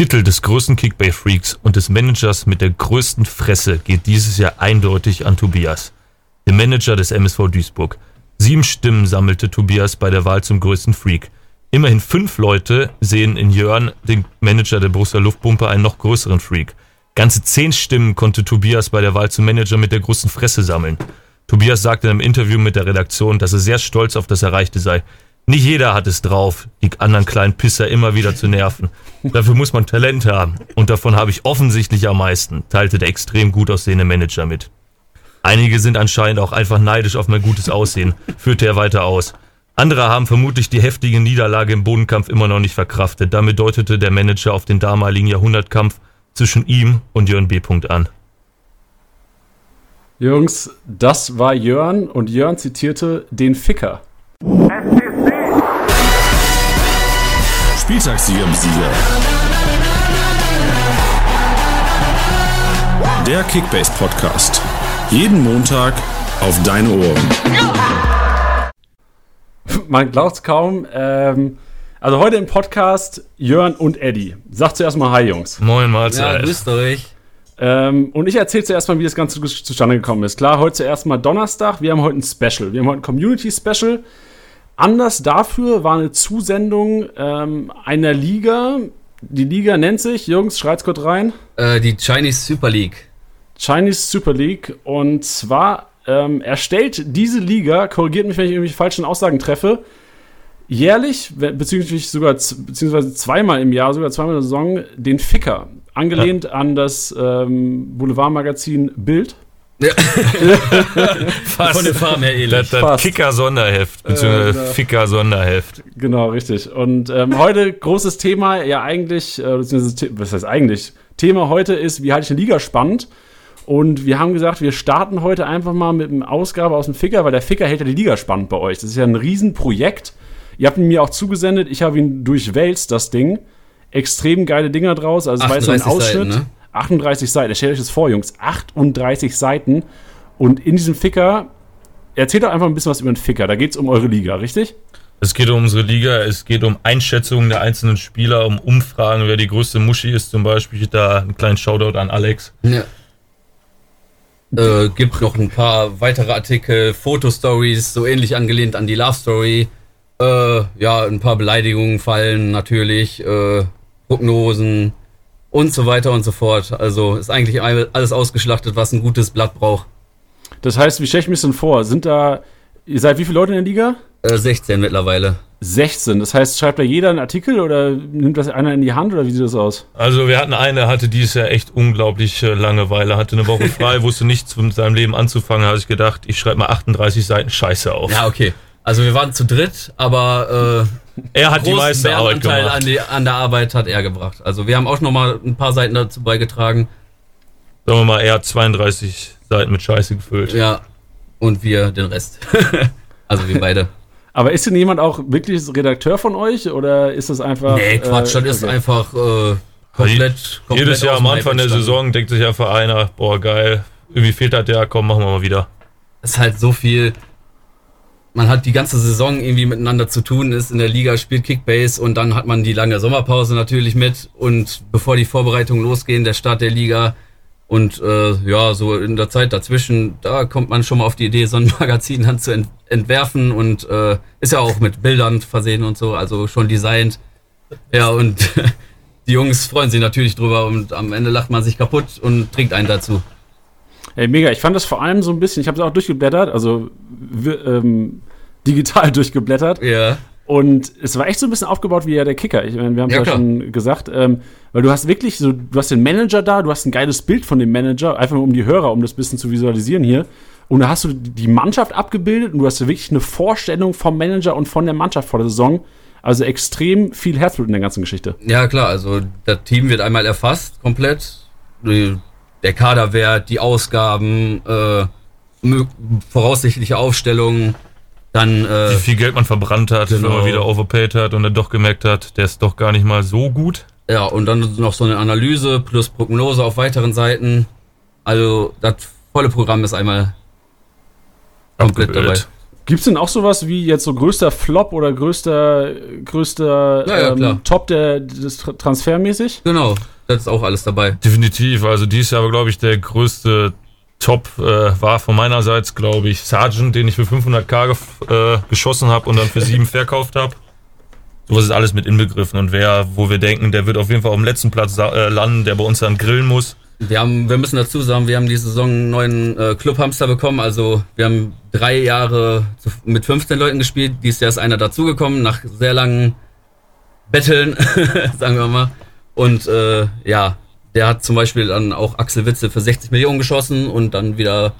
Titel des größten Kickbase-Freaks und des Managers mit der größten Fresse geht dieses Jahr eindeutig an Tobias, den Manager des MSV Duisburg. Sieben Stimmen sammelte Tobias bei der Wahl zum größten Freak. Immerhin fünf Leute sehen in Jörn, den Manager der Borussia Luftpumpe, einen noch größeren Freak. Ganze zehn Stimmen konnte Tobias bei der Wahl zum Manager mit der größten Fresse sammeln. Tobias sagte in einem Interview mit der Redaktion, dass er sehr stolz auf das Erreichte sei. Nicht jeder hat es drauf, die anderen kleinen Pisser immer wieder zu nerven. Dafür muss man Talent haben. Und davon habe ich offensichtlich am meisten, teilte der extrem gut aussehende Manager mit. Einige sind anscheinend auch einfach neidisch auf mein gutes Aussehen, führte er weiter aus. Andere haben vermutlich die heftige Niederlage im Bodenkampf immer noch nicht verkraftet. Damit deutete der Manager auf den damaligen Jahrhundertkampf zwischen ihm und Jörn B. an. Jungs, das war Jörn und Jörn zitierte den Ficker. Spieltagssieger im Sieger. Der Kickbase Podcast. Jeden Montag auf deine Ohren. Man glaubt kaum. Ähm, also heute im Podcast Jörn und Eddie. Sagt zuerst mal Hi, Jungs. Moin, Mahlzeit. Ja, grüßt euch. Ähm, und ich erzähle zuerst mal, wie das Ganze zustande gekommen ist. Klar, heute zuerst mal Donnerstag. Wir haben heute ein Special. Wir haben heute ein Community-Special. Anders dafür war eine Zusendung ähm, einer Liga. Die Liga nennt sich, Jungs, schreit's kurz rein. Äh, die Chinese Super League. Chinese Super League. Und zwar ähm, erstellt diese Liga, korrigiert mich, wenn ich irgendwelche falschen Aussagen treffe, jährlich, beziehungsweise sogar beziehungsweise zweimal im Jahr, sogar zweimal in der Saison, den Ficker. Angelehnt ja. an das ähm, Boulevardmagazin Bild. Ja. Fast. Von der Farm her ähnlich. Das, das Kicker-Sonderheft, beziehungsweise äh, Ficker-Sonderheft. Genau, richtig. Und ähm, heute großes Thema, ja eigentlich, äh, beziehungsweise, was heißt eigentlich? Thema heute ist, wie halte ich eine Liga spannend? Und wir haben gesagt, wir starten heute einfach mal mit einer Ausgabe aus dem Ficker, weil der Ficker hält ja die Liga spannend bei euch. Das ist ja ein Riesenprojekt. Ihr habt ihn mir auch zugesendet, ich habe ihn durchwälzt, das Ding. Extrem geile Dinger draus. Also es war so ein Ausschnitt. Seiten, ne? 38 Seiten. Stellt euch das vor, Jungs. 38 Seiten. Und in diesem Ficker, erzählt doch einfach ein bisschen was über den Ficker. Da geht es um eure Liga, richtig? Es geht um unsere Liga, es geht um Einschätzungen der einzelnen Spieler, um Umfragen, wer die größte Muschi ist zum Beispiel. Da einen kleinen Shoutout an Alex. Ja. Äh, gibt noch ein paar weitere Artikel, Fotostories, so ähnlich angelehnt an die Love Story. Äh, ja, ein paar Beleidigungen fallen natürlich, äh, Prognosen und so weiter und so fort. Also ist eigentlich alles ausgeschlachtet, was ein gutes Blatt braucht. Das heißt, wie stelle ich mir das denn vor? Sind da, ihr seid wie viele Leute in der Liga? Äh, 16 mittlerweile. 16. Das heißt, schreibt da jeder einen Artikel oder nimmt das einer in die Hand oder wie sieht das aus? Also wir hatten eine, hatte dieses Jahr echt unglaublich äh, Langeweile, hatte eine Woche frei, wusste nichts mit seinem Leben anzufangen, habe ich gedacht, ich schreibe mal 38 Seiten Scheiße auf. Ja, okay. Also wir waren zu dritt, aber äh, er hat die meiste Arbeit gemacht. An, die, an der Arbeit hat er gebracht. Also wir haben auch noch mal ein paar Seiten dazu beigetragen. Sagen wir mal, er hat 32 Seiten mit Scheiße gefüllt. Ja, und wir den Rest. also wir beide. Aber ist denn jemand auch wirklich Redakteur von euch oder ist das einfach. Nee, Quatsch, äh, das ist einfach äh, komplett, komplett. Jedes Jahr am Anfang der Saison denkt sich ja Vereiner, boah, geil, irgendwie fehlt das der, komm, machen wir mal wieder. Es ist halt so viel man hat die ganze Saison irgendwie miteinander zu tun, ist in der Liga, spielt Kickbase und dann hat man die lange Sommerpause natürlich mit und bevor die Vorbereitungen losgehen, der Start der Liga und äh, ja, so in der Zeit dazwischen, da kommt man schon mal auf die Idee, so ein Magazin dann zu ent entwerfen und äh, ist ja auch mit Bildern versehen und so, also schon designt. Ja, und die Jungs freuen sich natürlich drüber und am Ende lacht man sich kaputt und trinkt einen dazu. Ey, mega. Ich fand das vor allem so ein bisschen, ich habe es auch durchgeblättert, also ähm, digital durchgeblättert. Ja. Und es war echt so ein bisschen aufgebaut wie ja der Kicker. Ich meine, wir haben es ja, ja schon gesagt, ähm, weil du hast wirklich so, du hast den Manager da, du hast ein geiles Bild von dem Manager, einfach nur um die Hörer, um das ein bisschen zu visualisieren hier. Und da hast du die Mannschaft abgebildet und du hast wirklich eine Vorstellung vom Manager und von der Mannschaft vor der Saison. Also extrem viel Herzblut in der ganzen Geschichte. Ja, klar, also das Team wird einmal erfasst, komplett der Kaderwert, die Ausgaben, äh, voraussichtliche Aufstellungen, dann äh, wie viel Geld man verbrannt hat, genau. wenn man wieder overpaid hat und dann doch gemerkt hat, der ist doch gar nicht mal so gut. Ja, und dann noch so eine Analyse plus Prognose auf weiteren Seiten. Also das volle Programm ist einmal komplett dabei. Gibt es denn auch sowas wie jetzt so größter Flop oder größter, größter Ja, ja, ähm, Top der, des Tra- transfermäßig? Genau, das ist auch alles dabei. Definitiv. Also dies Jahr, glaube ich, der größte Top äh, war von meinerseits, glaube ich, Sergeant, den ich für 500k gef- äh, geschossen habe und dann für 7 verkauft habe. Sowas ist alles mit inbegriffen. Und wer, wo wir denken, der wird auf jeden Fall auf dem letzten Platz äh, landen, der bei uns dann grillen muss. Wir haben, wir müssen dazu sagen, wir haben diese Saison einen neuen äh, Clubhamster bekommen. Also wir haben drei Jahre zu, mit 15 Leuten gespielt. Dieses Jahr ist einer dazugekommen nach sehr langen Betteln, sagen wir mal. Und äh, ja, der hat zum Beispiel dann auch Axel Witze für 60 Millionen geschossen und dann wieder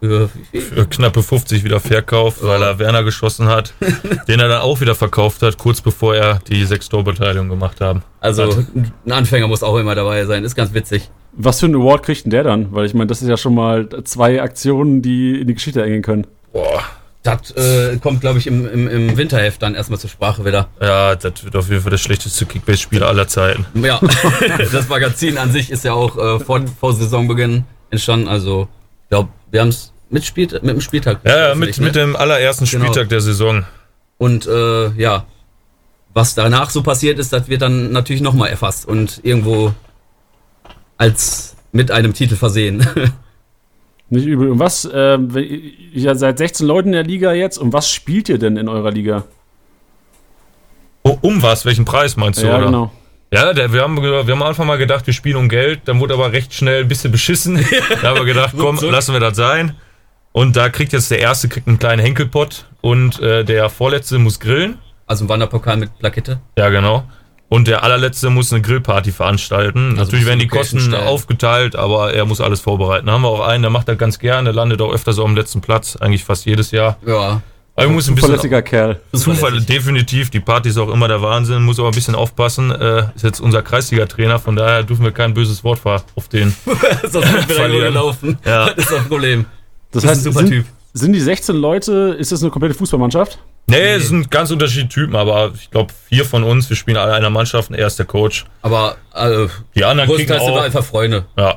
für? Für knappe 50 wieder verkauft, weil er Werner geschossen hat, den er dann auch wieder verkauft hat, kurz bevor er die sechs Torbeteiligung gemacht haben. Also ein Anfänger muss auch immer dabei sein. Ist ganz witzig. Was für einen Award kriegt denn der dann? Weil ich meine, das ist ja schon mal zwei Aktionen, die in die Geschichte eingehen können. Boah. Das äh, kommt, glaube ich, im, im, im Winterheft dann erstmal zur Sprache wieder. Ja, das wird auf jeden Fall das schlechteste Kickbase-Spiel aller Zeiten. Ja, das Magazin an sich ist ja auch äh, vor, vor Saisonbeginn entstanden. Also, ich glaube, wir haben es mit, Spiel, mit dem Spieltag. Ja, ja, mit, ne? mit dem allerersten Genau. Spieltag der Saison. Und äh, ja, was danach so passiert ist, das wird dann natürlich nochmal erfasst und irgendwo als mit einem Titel versehen. Nicht übel. Und was, äh, ihr seid 16 Leute in der Liga jetzt und was spielt ihr denn in eurer Liga? Oh, um was? Welchen Preis meinst du? ja, oder? genau. Ja, der, wir, haben, wir haben am Anfang mal gedacht, wir spielen um Geld, dann wurde aber recht schnell ein bisschen beschissen. da haben wir gedacht, komm, lassen wir das sein. Und da kriegt jetzt der Erste kriegt einen kleinen Henkelpott und äh, der Vorletzte muss grillen. Also ein Wanderpokal mit Plakette. Ja, genau. Und der allerletzte muss eine Grillparty veranstalten. Also Natürlich werden die Kosten stellen. aufgeteilt, aber er muss alles vorbereiten. Da haben wir auch einen, der macht das ganz gerne, der landet auch öfter so am letzten Platz, eigentlich fast jedes Jahr. Ja. Aber muss ein bisschen Zuverlässiger Kerl. Zufall, definitiv. Die Party ist auch immer der Wahnsinn, muss aber ein bisschen aufpassen. Äh, ist jetzt unser Kreisliga-Trainer, von daher dürfen wir kein böses Wort auf den. Sonst wird wieder gelaufen. Ja. Das ist das Problem. Das ist heißt, ein super sind, Typ. sind die 16 Leute, ist das eine komplette Fußballmannschaft? Nee, es sind ganz unterschiedliche Typen, aber ich glaube, vier von uns, wir spielen alle in einer Mannschaft und er ist der Coach. Aber äh, Die anderen kriegen größtenteils sind wir auch. einfach Freunde. Ja,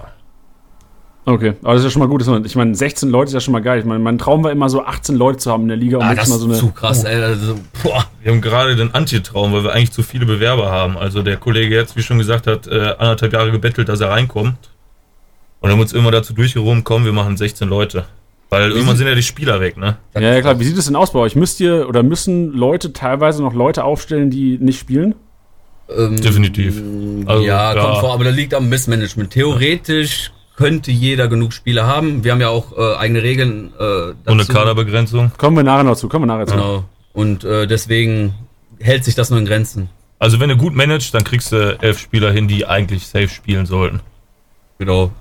Okay, aber das ist ja schon mal gut. dass man- Ich meine, 16 Leute ist ja schon mal geil. Ich meine, mein Traum war immer so 18 Leute zu haben in der Liga, um Ah, das mal so ist eine. zu krass. Ey, also, boah. wir haben gerade den Antitraum, weil wir eigentlich zu viele Bewerber haben. Also der Kollege jetzt, wie schon gesagt hat, äh, anderthalb Jahre gebettelt, dass er reinkommt. Und dann haben uns immer dazu durchgerungen, komm, wir machen 16 Leute. Weil irgendwann sind ja die Spieler weg, ne? Ja, ja, klar. Wie sieht es denn aus bei euch? Müsst ihr oder müssen Leute teilweise noch Leute aufstellen, die nicht spielen? Ähm, Definitiv. Also, ja, ja. kommt vor, aber das liegt am Missmanagement. Theoretisch könnte jeder genug Spieler haben. Wir haben ja auch äh, eigene Regeln. Äh, dazu. Ohne Kaderbegrenzung. Kommen wir nachher noch zu. Kommen wir nachher zu. Genau. Und äh, deswegen hält sich das nur in Grenzen. Also wenn du gut managst, dann kriegst du elf Spieler hin, die eigentlich safe spielen sollten. Genau.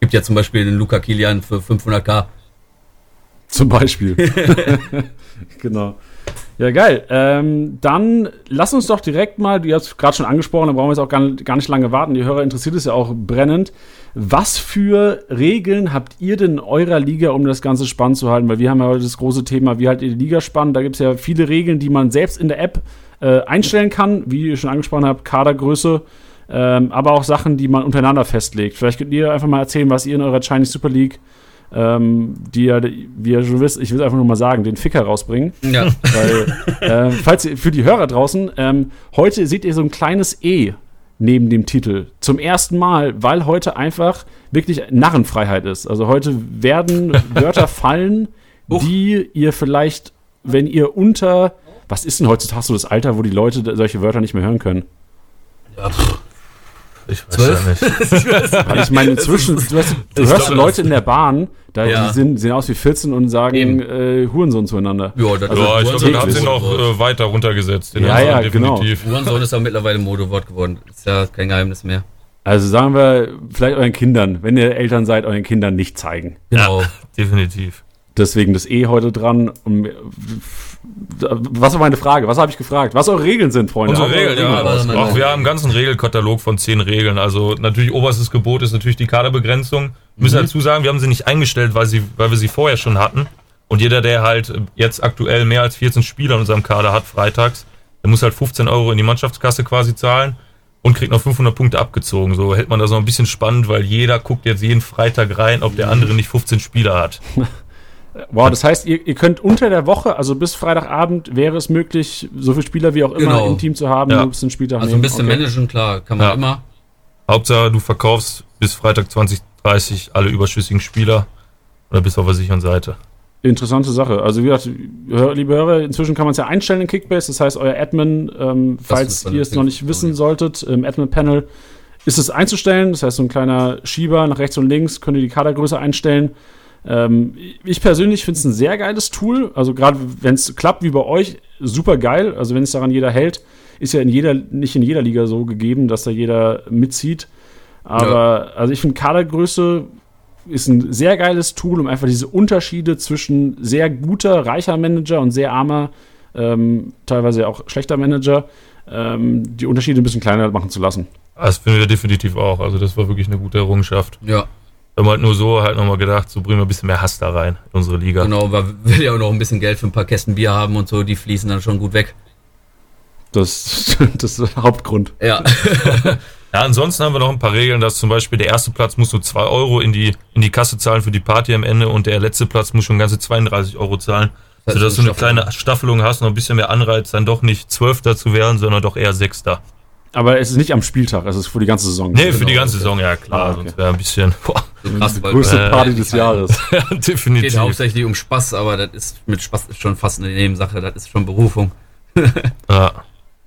Gibt ja zum Beispiel den Luca Kilian für 500k. Zum Beispiel. genau. Ja, geil. Ähm, dann lass uns doch direkt mal, du hast gerade schon angesprochen, da brauchen wir jetzt auch gar, gar nicht lange warten. Die Hörer interessiert es ja auch brennend. Was für Regeln habt ihr denn in eurer Liga, um das Ganze spannend zu halten? Weil wir haben ja heute das große Thema, wie haltet ihr die Liga spannend? Da gibt es ja viele Regeln, die man selbst in der App äh, einstellen kann, wie ihr schon angesprochen habt, Kadergröße, ähm, aber auch Sachen, die man untereinander festlegt. Vielleicht könnt ihr einfach mal erzählen, was ihr in eurer Chinese Super League ähm, die ja, wie ihr schon wisst, ich will es einfach nur mal sagen, den Ficker rausbringen. Ja. Weil, äh, falls ihr, für die Hörer draußen, ähm, heute seht ihr so ein kleines E neben dem Titel. Zum ersten Mal, weil heute einfach wirklich Narrenfreiheit ist. Also heute werden Wörter fallen, die ihr vielleicht, wenn ihr unter, was ist denn heutzutage so das Alter, wo die Leute solche Wörter nicht mehr hören können? Ich weiß Zwölf? ja nicht. Ich meine, inzwischen, du, hast, du Ich hörst glaube, Leute in der Bahn, da, Ja. die sind, sehen aus wie 14 und sagen äh, Hurensohn zueinander. Ja, das Also, ja, ich glaube, da haben sie noch äh, weiter runtergesetzt. Den Ja, ja, genau. Hurensohn ist ja mittlerweile ein Modewort geworden. Ist ja kein Geheimnis mehr. Also sagen wir, vielleicht euren Kindern, wenn ihr Eltern seid, euren Kindern nicht zeigen. Genau. Definitiv. Deswegen das E heute dran. Und, was war meine Frage? Was habe ich gefragt? Was eure Regeln sind, Freunde? Unsere Regeln, ja. raus. Auch wir haben einen ganzen Regelkatalog von zehn Regeln. Also natürlich oberstes Gebot ist natürlich die Kaderbegrenzung. Müssen dazu sagen, wir haben sie nicht eingestellt, weil, sie, weil wir sie vorher schon hatten. Und jeder, der halt jetzt aktuell mehr als 14 Spieler in unserem Kader hat, freitags, der muss halt 15 Euro in die Mannschaftskasse quasi zahlen und kriegt noch 500 Punkte abgezogen. So hält man das noch ein bisschen spannend, weil jeder guckt jetzt jeden Freitag rein, ob der andere nicht 15 Spieler hat. Wow, das heißt, ihr, ihr könnt unter der Woche, also bis Freitagabend, wäre es möglich, so viele Spieler wie auch immer Genau. im Team zu haben, Ja. nur bis zum Spieltag Also ein bisschen Okay. managen, klar, kann man Ja. immer. Hauptsache, du verkaufst bis Freitag 2030 alle überschüssigen Spieler oder bist auf der sicheren Seite. Interessante Sache. Also wie gesagt, liebe Hörer, inzwischen kann man es ja einstellen in Kickbase. Das heißt, euer Admin, ähm, falls ihr es noch nicht wissen solltet, im Admin-Panel ist es einzustellen. Das heißt, so ein kleiner Schieber nach rechts und links könnt ihr die Kadergröße einstellen. Ähm, ich persönlich finde es ein sehr geiles Tool. Also gerade wenn es klappt wie bei euch, super geil. Also wenn es daran jeder hält, ist ja in jeder, nicht in jeder Liga so gegeben, dass da jeder mitzieht. Aber also ich finde Kadergröße ist ein sehr geiles Tool, um einfach diese Unterschiede zwischen sehr guter, reicher Manager und sehr armer, ähm, teilweise auch schlechter Manager, ähm, die Unterschiede ein bisschen kleiner machen zu lassen. Das finden wir definitiv auch. Also das war wirklich eine gute Errungenschaft. Ja, haben halt nur so halt nochmal gedacht, so bringen wir ein bisschen mehr Hass da rein in unsere Liga. genau, weil wir will ja auch noch ein bisschen Geld für ein paar Kästen Bier haben und so, die fließen dann schon gut weg. Das, das ist der Hauptgrund. Ja, Ja, ansonsten haben wir noch ein paar Regeln, dass zum Beispiel der erste Platz muss nur 2 Euro in die, in die Kasse zahlen für die Party am Ende und der letzte Platz muss schon ganze 32 Euro zahlen. Das heißt, sodass du eine eine kleine Staffelung hast, noch ein bisschen mehr Anreiz, dann doch nicht Zwölfter zu werden, sondern doch eher Sechster. Aber es ist nicht am Spieltag, es ist für die ganze Saison. Nee, für Genau, die ganze okay. Saison, ja klar, Ah, okay. sonst wäre ein bisschen, boah, krass, weil Größte Äh, Party des Jahres. geht definitiv. hauptsächlich um Spaß, aber das ist mit Spaß ist schon fast eine Nebensache, das ist schon Berufung. Ja.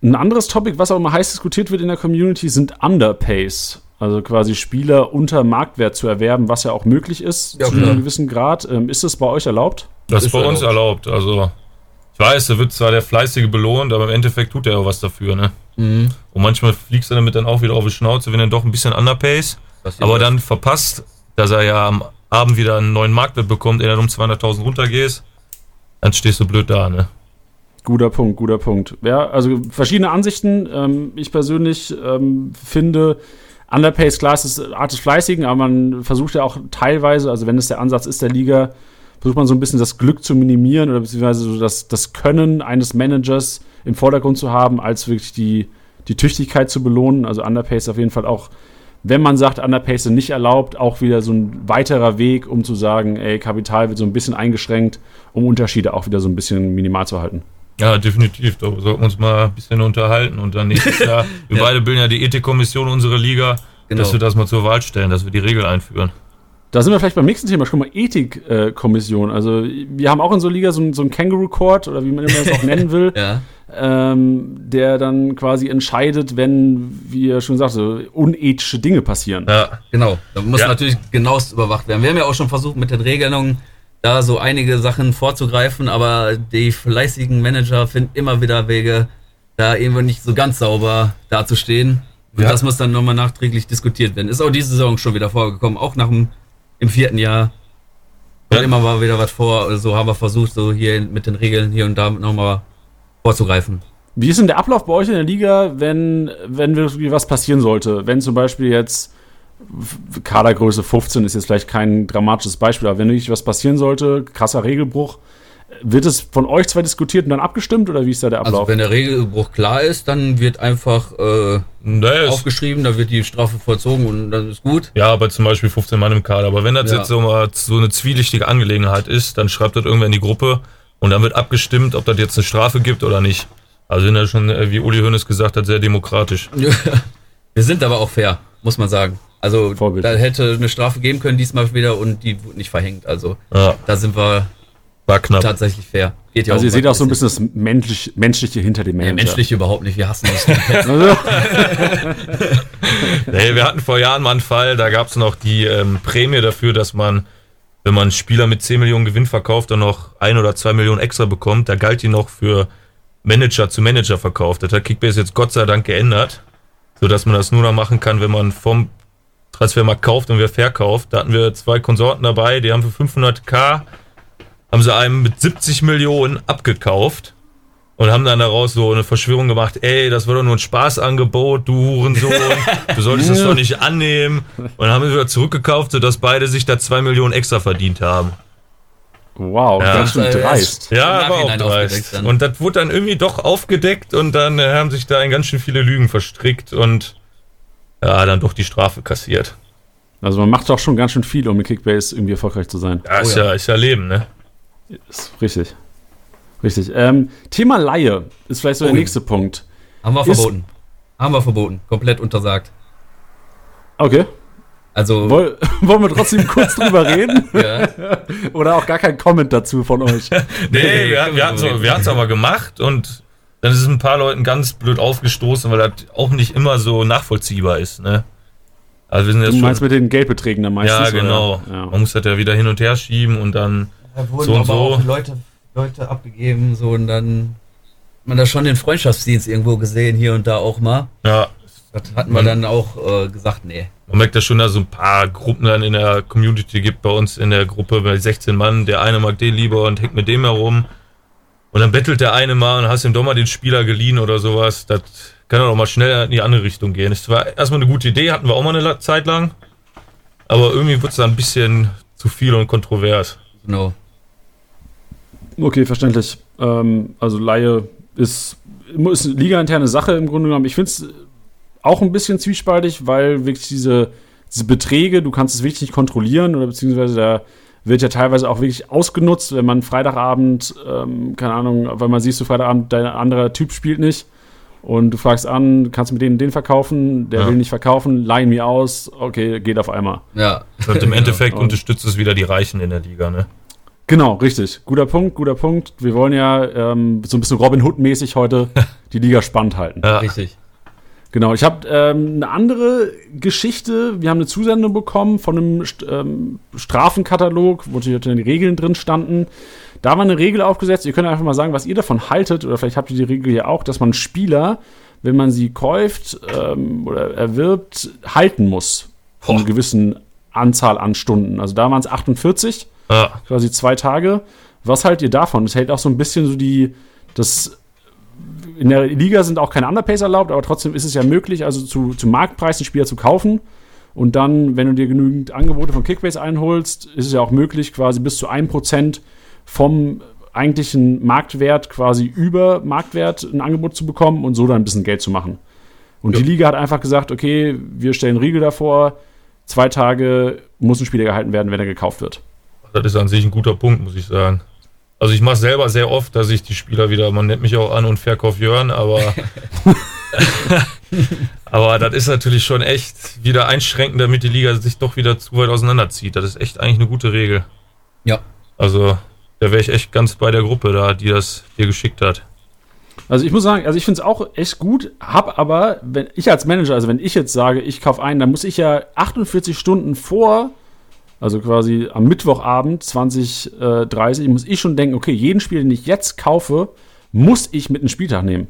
Ein anderes Topic, was auch immer heiß diskutiert wird in der Community, sind Underpays. Also quasi Spieler unter Marktwert zu erwerben, was ja auch möglich ist, Ja, zu klar. einem gewissen Grad. Ähm, ist das bei euch erlaubt? Das ist bei uns erlaubt. erlaubt. Also, ich weiß, da wird zwar der Fleißige belohnt, aber im Endeffekt tut er auch was dafür, ne? Mhm. Und manchmal fliegst du damit dann auch wieder auf die Schnauze, wenn er doch ein bisschen underpays, Das aber dann verpasst, dass er ja am Abend wieder einen neuen Marktwert bekommt, der du um 200.000 runtergehst, dann stehst du blöd da, ne? Guter Punkt, guter Punkt. Ja, also verschiedene Ansichten. Ähm, ich persönlich ähm, finde, Underpays, klar, ist Art des Fleißigen, aber man versucht ja auch teilweise, also wenn es der Ansatz ist der Liga, versucht man so ein bisschen das Glück zu minimieren oder beziehungsweise so das, das Können eines Managers im Vordergrund zu haben, als wirklich die, die Tüchtigkeit zu belohnen. Also Underpays auf jeden Fall auch, wenn man sagt, Underpays sind nicht erlaubt, auch wieder so ein weiterer Weg, um zu sagen, ey, Kapital wird so ein bisschen eingeschränkt, um Unterschiede auch wieder so ein bisschen minimal zu halten. Ja, definitiv. Da sollten wir uns mal ein bisschen unterhalten und dann nächstes Jahr, wir Ja. beide bilden ja die Ethikkommission unserer Liga, Genau. dass wir das mal zur Wahl stellen, dass wir die Regel einführen. Da sind wir vielleicht beim nächsten Thema schon mal Ethikkommission. also wir haben auch in so einer Liga so, so einen Kangaroo Court oder wie man immer das auch nennen will, Ja, ähm, der dann quasi entscheidet, wenn, wie er schon sagte, unethische Dinge passieren. Ja, genau. Da muss Ja. natürlich genauest überwacht werden. Wir haben ja auch schon versucht, mit den Regelungen da so einige Sachen vorzugreifen, aber die fleißigen Manager finden immer wieder Wege, da irgendwo nicht so ganz sauber dazustehen. Und Ja. das muss dann nochmal nachträglich diskutiert werden. Ist auch diese Saison schon wieder vorgekommen, auch nach dem im vierten Jahr. Ja. Immer mal wieder was vor. So haben wir versucht, so hier mit den Regeln hier und da nochmal vorzugreifen. Wie ist denn der Ablauf bei euch in der Liga, wenn, wenn wirklich was passieren sollte? Wenn zum Beispiel jetzt Kadergröße 15 ist jetzt vielleicht kein dramatisches Beispiel, aber wenn wirklich was passieren sollte, krasser Regelbruch, wird es von euch zwei diskutiert und dann abgestimmt oder wie ist da der Ablauf? Also wenn der Regelbruch klar ist, dann wird einfach äh, naja, aufgeschrieben, da wird die Strafe vollzogen und dann ist gut. ja, aber zum Beispiel 15 Mann im Kader. Aber wenn das Ja. jetzt so, mal so eine zwielichtige Angelegenheit ist, dann schreibt das irgendwer in die Gruppe und dann wird abgestimmt, ob das jetzt eine Strafe gibt oder nicht. Also sind ja schon, äh, wie Uli Hoeneß gesagt hat, sehr demokratisch. Wir sind aber auch fair, muss man sagen. Also Vorbildlich. da hätte eine Strafe geben können diesmal wieder und die wurde nicht verhängt. Also Ja, da sind wir war knapp. tatsächlich fair. Geht ja also ihr seht was auch so ein bisschen das menschlich, menschliche hinter dem Ja, Manager. menschlich überhaupt nicht. Wir hassen das. komplett. Also, Nee, wir hatten vor Jahren mal einen Fall, da gab es noch die ähm, Prämie dafür, dass man, wenn man einen Spieler mit 10 Millionen Gewinn verkauft, dann noch ein oder zwei Millionen extra bekommt. Da galt die noch für Manager zu Manager verkauft. Das hat Kickbase jetzt Gott sei Dank geändert, sodass man das nur noch machen kann, wenn man vom Transfermarkt kauft und wer verkauft. Da hatten wir zwei Konsorten dabei, die haben für 500k, haben sie einem mit 70 Millionen abgekauft und haben dann daraus so eine Verschwörung gemacht, ey, das war doch nur ein Spaßangebot, du Hurensohn, du solltest das doch nicht annehmen. Und haben wir wieder zurückgekauft, sodass beide sich da zwei Millionen extra verdient haben. wow, Ja. ganz schön Das, dreist. Ja, war auch dreist. Und das wurde dann irgendwie doch aufgedeckt und dann äh, haben sich da in ganz schön viele Lügen verstrickt und ja, dann doch die Strafe kassiert. Also man macht doch schon ganz schön viel, um mit Kickbase irgendwie erfolgreich zu sein. Ja, ist Oh ja. ja, ist ja Leben, ne? Ist richtig. Richtig. Ähm, Thema Laie ist vielleicht so der Oh ja. nächste Punkt. Haben wir Ist- verboten. Haben wir verboten. Komplett untersagt. Okay. Also, Woll, wollen wir trotzdem kurz drüber reden? ja, Oder auch gar kein Comment dazu von euch? Nee, wir, wir hatten so, wir hatten's aber gemacht und dann ist es ein paar Leuten ganz blöd aufgestoßen, weil das auch nicht immer so nachvollziehbar ist, ne? Also wir sind Du jetzt meinst schon, mit den Geldbeträgen dann meistens? ja genau. Ja. Man muss das ja wieder hin und her schieben und dann da wurden So aber so. auch Leute, Leute abgegeben, so und dann hat man da schon den Freundschaftsdienst irgendwo gesehen, hier und da auch mal. ja, Das hatten wir dann auch äh, gesagt, nee. man merkt ja schon, dass so ein paar Gruppen dann in der Community gibt bei uns in der Gruppe bei 16 Mann. Der eine mag den lieber und hängt mit dem herum. Und dann bettelt der eine mal und hast ihm doch mal den Spieler geliehen oder sowas. Das kann dann auch mal schnell in die andere Richtung gehen. Das war erstmal eine gute Idee, hatten wir auch mal eine Zeit lang. Aber irgendwie wird es dann ein bisschen zu viel und kontrovers. Genau. Okay, verständlich. Ähm, also Laie ist, ist eine ligainterne Sache im Grunde genommen. Ich finde es auch ein bisschen zwiespaltig, weil wirklich diese, diese Beträge, du kannst es wirklich nicht kontrollieren oder beziehungsweise da wird ja teilweise auch wirklich ausgenutzt, wenn man Freitagabend, ähm, keine Ahnung, weil man siehst du Freitagabend, dein anderer Typ spielt nicht und du fragst an, kannst du mit denen den verkaufen, der Ja. will nicht verkaufen, leihen mir aus, okay, geht auf einmal. Ja. Und im Endeffekt und- unterstützt es wieder die Reichen in der Liga, ne? Genau, richtig. Guter Punkt, guter Punkt. Wir wollen ja ähm, so ein bisschen Robin Hood-mäßig heute die Liga spannend halten. Ja. Richtig. Genau, ich habe ähm, eine andere Geschichte. Wir haben eine Zusendung bekommen von einem St ähm, Strafenkatalog, wo die Regeln drin standen. Da war eine Regel aufgesetzt. Ihr könnt einfach mal sagen, was ihr davon haltet. Oder vielleicht habt ihr die Regel ja auch, dass man Spieler, wenn man sie kauft ähm, oder erwirbt, halten muss. Von einer gewissen Anzahl an Stunden. Also da waren es 48 Ja, quasi zwei Tage. Was haltet ihr davon? Es hält auch so ein bisschen so die, das in der Liga sind auch keine Underpays erlaubt, aber trotzdem ist es ja möglich, also zu, zu Marktpreis einen Spieler zu kaufen. Und dann, wenn du dir genügend Angebote von Kickbase einholst, ist es ja auch möglich, quasi bis zu 1% vom eigentlichen Marktwert quasi über Marktwert ein Angebot zu bekommen und so dann ein bisschen Geld zu machen. Und Ja. die Liga hat einfach gesagt, okay, wir stellen Riegel davor, zwei Tage muss ein Spieler gehalten werden, wenn er gekauft wird. Das ist an sich ein guter Punkt, muss ich sagen. Also ich mache selber sehr oft, dass ich die Spieler wieder, man nennt mich auch an und Verkauf Jörn, aber aber das ist natürlich schon echt wieder einschränkend, damit die Liga sich doch wieder zu weit auseinanderzieht. Das ist echt eigentlich eine gute Regel. Ja. Also da wäre ich echt ganz bei der Gruppe da, die das dir geschickt hat. Also ich muss sagen, also ich finde es auch echt gut, hab aber, wenn ich als Manager, also wenn ich jetzt sage, ich kaufe ein, dann muss ich ja 48 Stunden vor, also quasi am Mittwochabend 2030, muss ich schon denken, okay, jeden Spieler, den ich jetzt kaufe, muss ich mit einem Spieltag nehmen.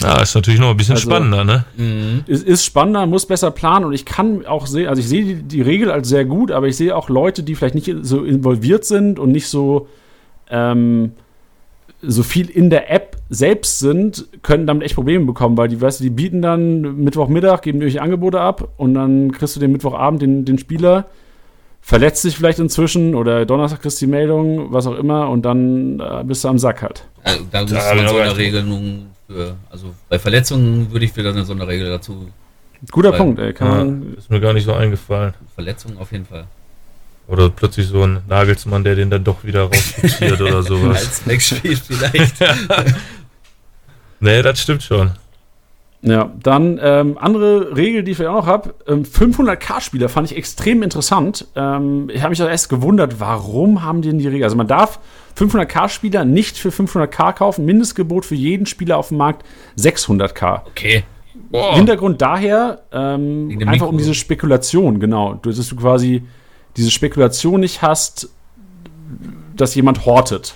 Ja, ist natürlich noch ein bisschen Also- spannender, ne? Mhm. Es ist spannender, muss besser planen und ich kann auch sehen, also ich sehe die, die Regel als sehr gut, aber ich sehe auch Leute, die vielleicht nicht so involviert sind und nicht so, ähm, so viel in der App selbst sind, können damit echt Probleme bekommen, weil die, weißt du, die bieten dann Mittwochmittag, geben irgendwelche Angebote ab und dann kriegst du den Mittwochabend den, den Spieler, verletzt sich vielleicht inzwischen oder Donnerstag kriegst du die Meldung, was auch immer und dann äh, bist du am Sack halt. Also, da man so noch eine Regelung für, also bei Verletzungen würde ich wieder eine Sonderregel dazu. Guter Weil- Punkt, ey. Kann Ja, man, ist mir gar nicht so eingefallen. Verletzungen auf jeden Fall. Oder plötzlich so ein Nagelsmann, der den dann doch wieder rausfixiert oder sowas. Als Wegspiel vielleicht. Nee, das stimmt schon. Ja, dann ähm, andere Regel, die ich vielleicht auch noch habe. Ähm, 500k-Spieler fand ich extrem interessant. Ähm, ich habe mich auch erst gewundert, warum haben die denn die Regel? Also man darf 500k-Spieler nicht für 500k kaufen. Mindestgebot für jeden Spieler auf dem Markt 600k. Okay. Hintergrund daher ähm, einfach um diese Spekulation, genau. Dass du quasi diese Spekulation nicht hast, dass jemand hortet.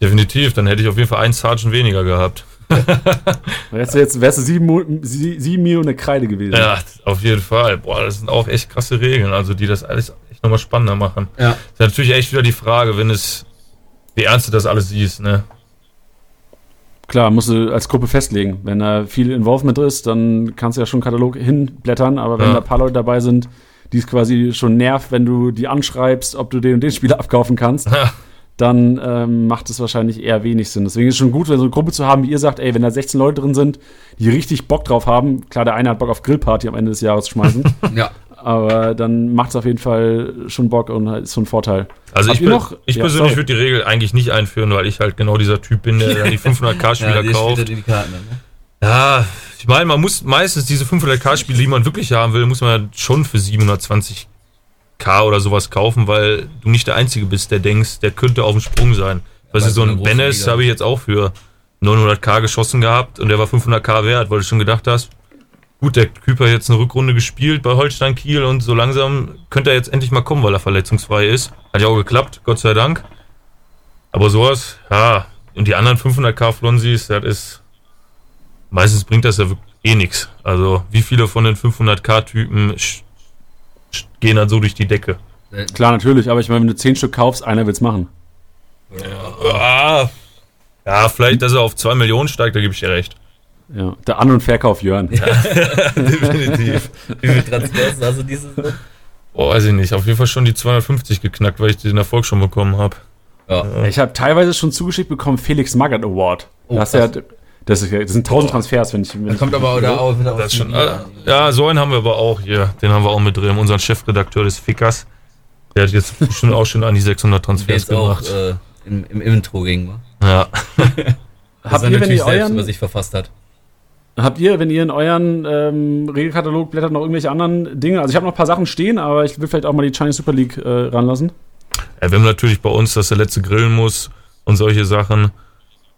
Definitiv, dann hätte ich auf jeden Fall einen Sergeant weniger gehabt. Wärst du jetzt wärst du sieben, sieben Millionen Kreide gewesen. Ja, auf jeden Fall. Boah, das sind auch echt krasse Regeln, also die das alles echt nochmal spannender machen. Ja. Ist natürlich echt wieder die Frage, wenn es, wie ernst du das alles siehst, ne? Klar, musst du als Gruppe festlegen. Wenn da viel Involvement ist, dann kannst du ja schon einen Katalog hinblättern, aber wenn Ja. da ein paar Leute dabei sind, die es quasi schon nervt, wenn du die anschreibst, ob du den und den Spieler abkaufen kannst, Ja. Dann ähm, macht es wahrscheinlich eher wenig Sinn. Deswegen ist es schon gut, wenn so eine Gruppe zu haben, wie ihr sagt, ey, wenn da 16 Leute drin sind, die richtig Bock drauf haben, klar, der eine hat Bock auf Grillparty am Ende des Jahres zu schmeißen, Ja. aber dann macht es auf jeden Fall schon Bock und ist so ein Vorteil. Also Habt ich, noch- ich Ja, persönlich würde die Regel eigentlich nicht einführen, weil ich halt genau dieser Typ bin, der dann die 500k-Spieler die kauft. Karten ne? Ja, ich meine, man muss meistens diese 500k-Spiele, die man wirklich haben will, muss man schon für 720k oder sowas kaufen, weil du nicht der Einzige bist, der denkst, der könnte auf dem Sprung sein. Weißt du, so ein Liga habe ich jetzt auch für 900k geschossen gehabt und der war 500k wert, weil du schon gedacht hast, gut, der Typ hat jetzt eine Rückrunde gespielt bei Holstein Kiel und so langsam könnte er jetzt endlich mal kommen, weil er verletzungsfrei ist. Hat ja auch geklappt, Gott sei Dank. Aber sowas, ja, und die anderen 500k Flonsis, das ist, meistens bringt das ja eh nichts. Also, wie viele von den 500k-Typen sch- sch- gehen dann so durch die Decke? Klar, natürlich, aber ich meine, wenn du 10 Stück kaufst, einer will's machen. Ah, ja, vielleicht, dass er auf 2 Millionen steigt, da gebe ich dir recht. Ja, der An- und Verkauf Jörn. Definitiv. Wie viel Transfers hast du dieses Jahr? Boah, weiß ich nicht. Auf jeden Fall schon die 250 geknackt, weil ich den Erfolg schon bekommen habe. Ja. Ich habe teilweise schon zugeschickt bekommen Felix Magath Award. Oh, das, ist ja. Das, ist, das sind 1000 Transfers, wenn ich. Wenn Da ich kommt aber auch da auch wieder Das schon, äh, ja, so einen haben wir aber auch hier. Den haben wir auch mit drin. Unseren Chefredakteur des Fickers. Der hat jetzt schon auch schon an die 600 der Transfers jetzt auch gemacht. äh, im, im Intro ging. wa? Ja. Das Habt ihr, wenn ihr selbst euren- über sich verfasst hat. Habt ihr, wenn ihr in euren ähm, Regelkatalog blättert, noch irgendwelche anderen Dinge? Also ich habe noch ein paar Sachen stehen, aber ich will vielleicht auch mal die Chinese Super League äh, ranlassen. Ja, wir haben natürlich bei uns, dass der letzte grillen muss und solche Sachen.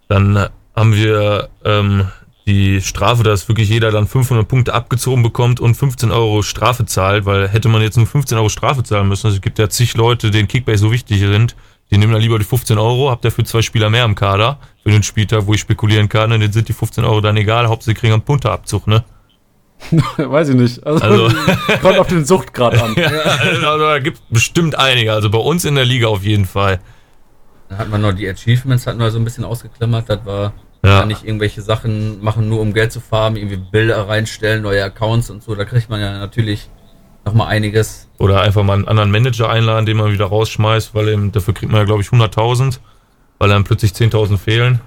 Dann haben wir ähm, die Strafe, dass wirklich jeder dann 500 Punkte abgezogen bekommt und 15 Euro Strafe zahlt, weil hätte man jetzt nur 15 Euro Strafe zahlen müssen, also es gibt ja zig Leute, denen Kickbase so wichtig sind, die nehmen dann lieber die 15 Euro, habt dafür zwei Spieler mehr im Kader für den Spieltag, wo ich spekulieren kann, und denen sind die 15 Euro dann egal, Hauptsache sie kriegen einen Punteabzug, ne? Weiß ich nicht. Also, Also- kommt auf den Suchtgrad an. Ja, also da gibt bestimmt einige, also bei uns in der Liga auf jeden Fall. Dann hat man noch die Achievements, hatten wir so ein bisschen ausgeklammert. Das war Ja. ja. nicht irgendwelche Sachen machen, nur um Geld zu farmen, irgendwie Bilder reinstellen, neue Accounts und so. Da kriegt man ja natürlich nochmal einiges. Oder einfach mal einen anderen Manager einladen, den man wieder rausschmeißt, weil eben, dafür kriegt man ja, glaube ich, 100.000, weil dann plötzlich 10.000 fehlen.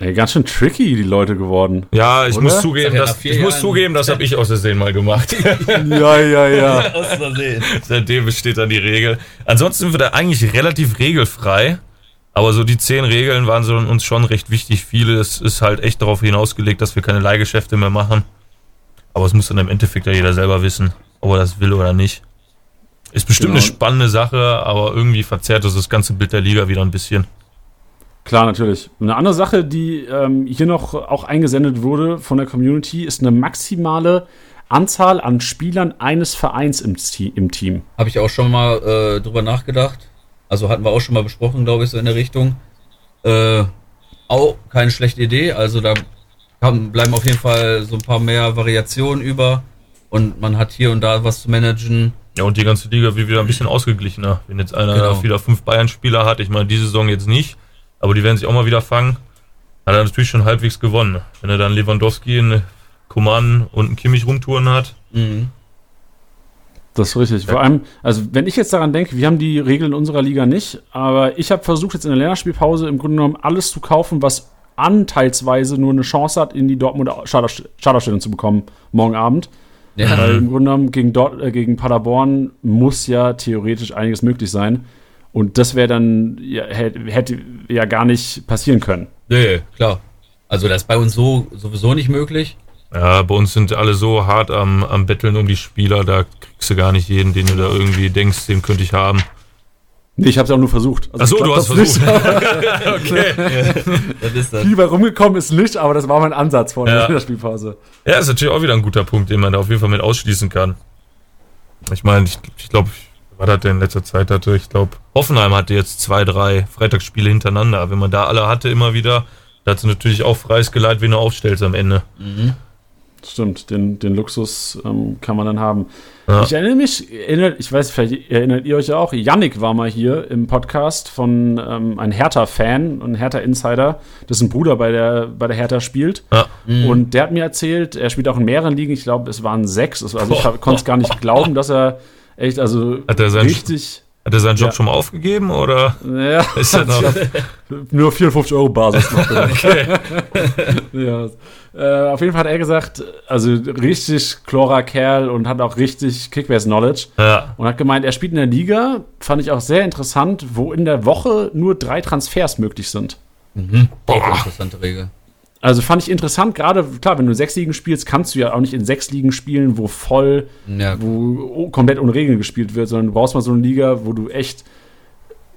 Ey, ganz schön tricky, die Leute geworden. Ja, ich Oder? muss zugeben, ja, ich muss zugeben, das habe ich aus Versehen mal gemacht. Ja, ja, ja. Aus Versehen. Seitdem besteht dann die Regel. Ansonsten sind wir da eigentlich relativ regelfrei. Aber so die zehn Regeln waren so uns schon recht wichtig. Vieles ist halt echt darauf hinausgelegt, dass wir keine Leihgeschäfte mehr machen. Aber es muss dann im Endeffekt ja jeder selber wissen, ob er das will oder nicht. Ist bestimmt Genau. eine spannende Sache, aber irgendwie verzerrt das das ganze Bild der Liga wieder ein bisschen. Klar, natürlich. Eine andere Sache, die ähm, hier noch auch eingesendet wurde von der Community, ist eine maximale Anzahl an Spielern eines Vereins im, im Team. Habe ich auch schon mal äh, drüber nachgedacht. Also hatten wir auch schon mal besprochen, glaube ich, so in der Richtung. Äh, auch keine schlechte Idee. Also da haben, bleiben auf jeden Fall so ein paar mehr Variationen über. Und man hat hier und da was zu managen. Ja, und die ganze Liga wird wieder ein bisschen ausgeglichener. Wenn jetzt einer Genau. wieder fünf Bayern-Spieler hat, ich meine, diese Saison jetzt nicht, aber die werden sich auch mal wieder fangen, hat er natürlich schon halbwegs gewonnen. Wenn er dann Lewandowski, einen Coman und einen Kimmich rumtouren hat. Mhm. Das ist richtig. Vor allem, also wenn ich jetzt daran denke, wir haben die Regeln unserer Liga nicht, aber ich habe versucht, jetzt in der Länderspielpause im Grunde genommen alles zu kaufen, was anteilsweise nur eine Chance hat, in die Dortmunder Startaufst- Startaufstellung zu bekommen, morgen Abend. Ja. Weil im Grunde genommen gegen, Dort, äh, gegen Paderborn muss ja theoretisch einiges möglich sein. Und das wäre dann, ja, hätte, hätte ja gar nicht passieren können. Nee, klar. Also das ist bei uns so sowieso nicht möglich. Ja, bei uns sind alle so hart am, am Betteln um die Spieler, da kriegst du gar nicht jeden, den du da irgendwie denkst, den könnte ich haben. Nee, ich habe es auch nur versucht. Also Ach so, du hast das versucht. Nicht. okay. Das ist das. Viel bei rumgekommen ist nicht, aber das war mein Ansatz vor Ja. der Spielpause. Ja, ist natürlich auch wieder ein guter Punkt, den man da auf jeden Fall mit ausschließen kann. Ich meine, ich, ich glaube, was hat der in letzter Zeit hatte? Ich glaube, Hoffenheim hatte jetzt zwei, drei Freitagsspiele hintereinander. Wenn man da alle hatte, immer wieder, da hat sie natürlich auch freies Geleit, wen du aufstellst am Ende. Mhm. Stimmt, den, den Luxus ähm, kann man dann haben. Ja. Ich erinnere mich, erinnert, ich weiß, vielleicht erinnert ihr euch ja auch, Yannick war mal hier im Podcast von ähm, ein Hertha-Fan, ein Hertha-Insider, dessen Bruder bei der, bei der Hertha spielt. Ja. Und der hat mir erzählt, er spielt auch in mehreren Ligen, ich glaube, es waren sechs. Also ich konnte es gar nicht glauben, dass er echt, also Hat er richtig. Hat er seinen Job Ja. schon mal aufgegeben oder Ja, ist er noch? nur 54 Euro Basis noch. Ja. äh, auf jeden Fall hat er gesagt, also richtig chlorer Kerl und hat auch richtig Kickbase-Knowledge. Ja. Und hat gemeint, er spielt in der Liga, fand ich auch sehr interessant, wo in der Woche nur drei Transfers möglich sind. Mhm. Auch eine interessante Regel. Also fand ich interessant, gerade, klar, wenn du sechs Ligen spielst, kannst du ja auch nicht in sechs Ligen spielen, wo voll, Ja, wo komplett ohne Regeln gespielt wird, sondern du brauchst mal so eine Liga, wo du echt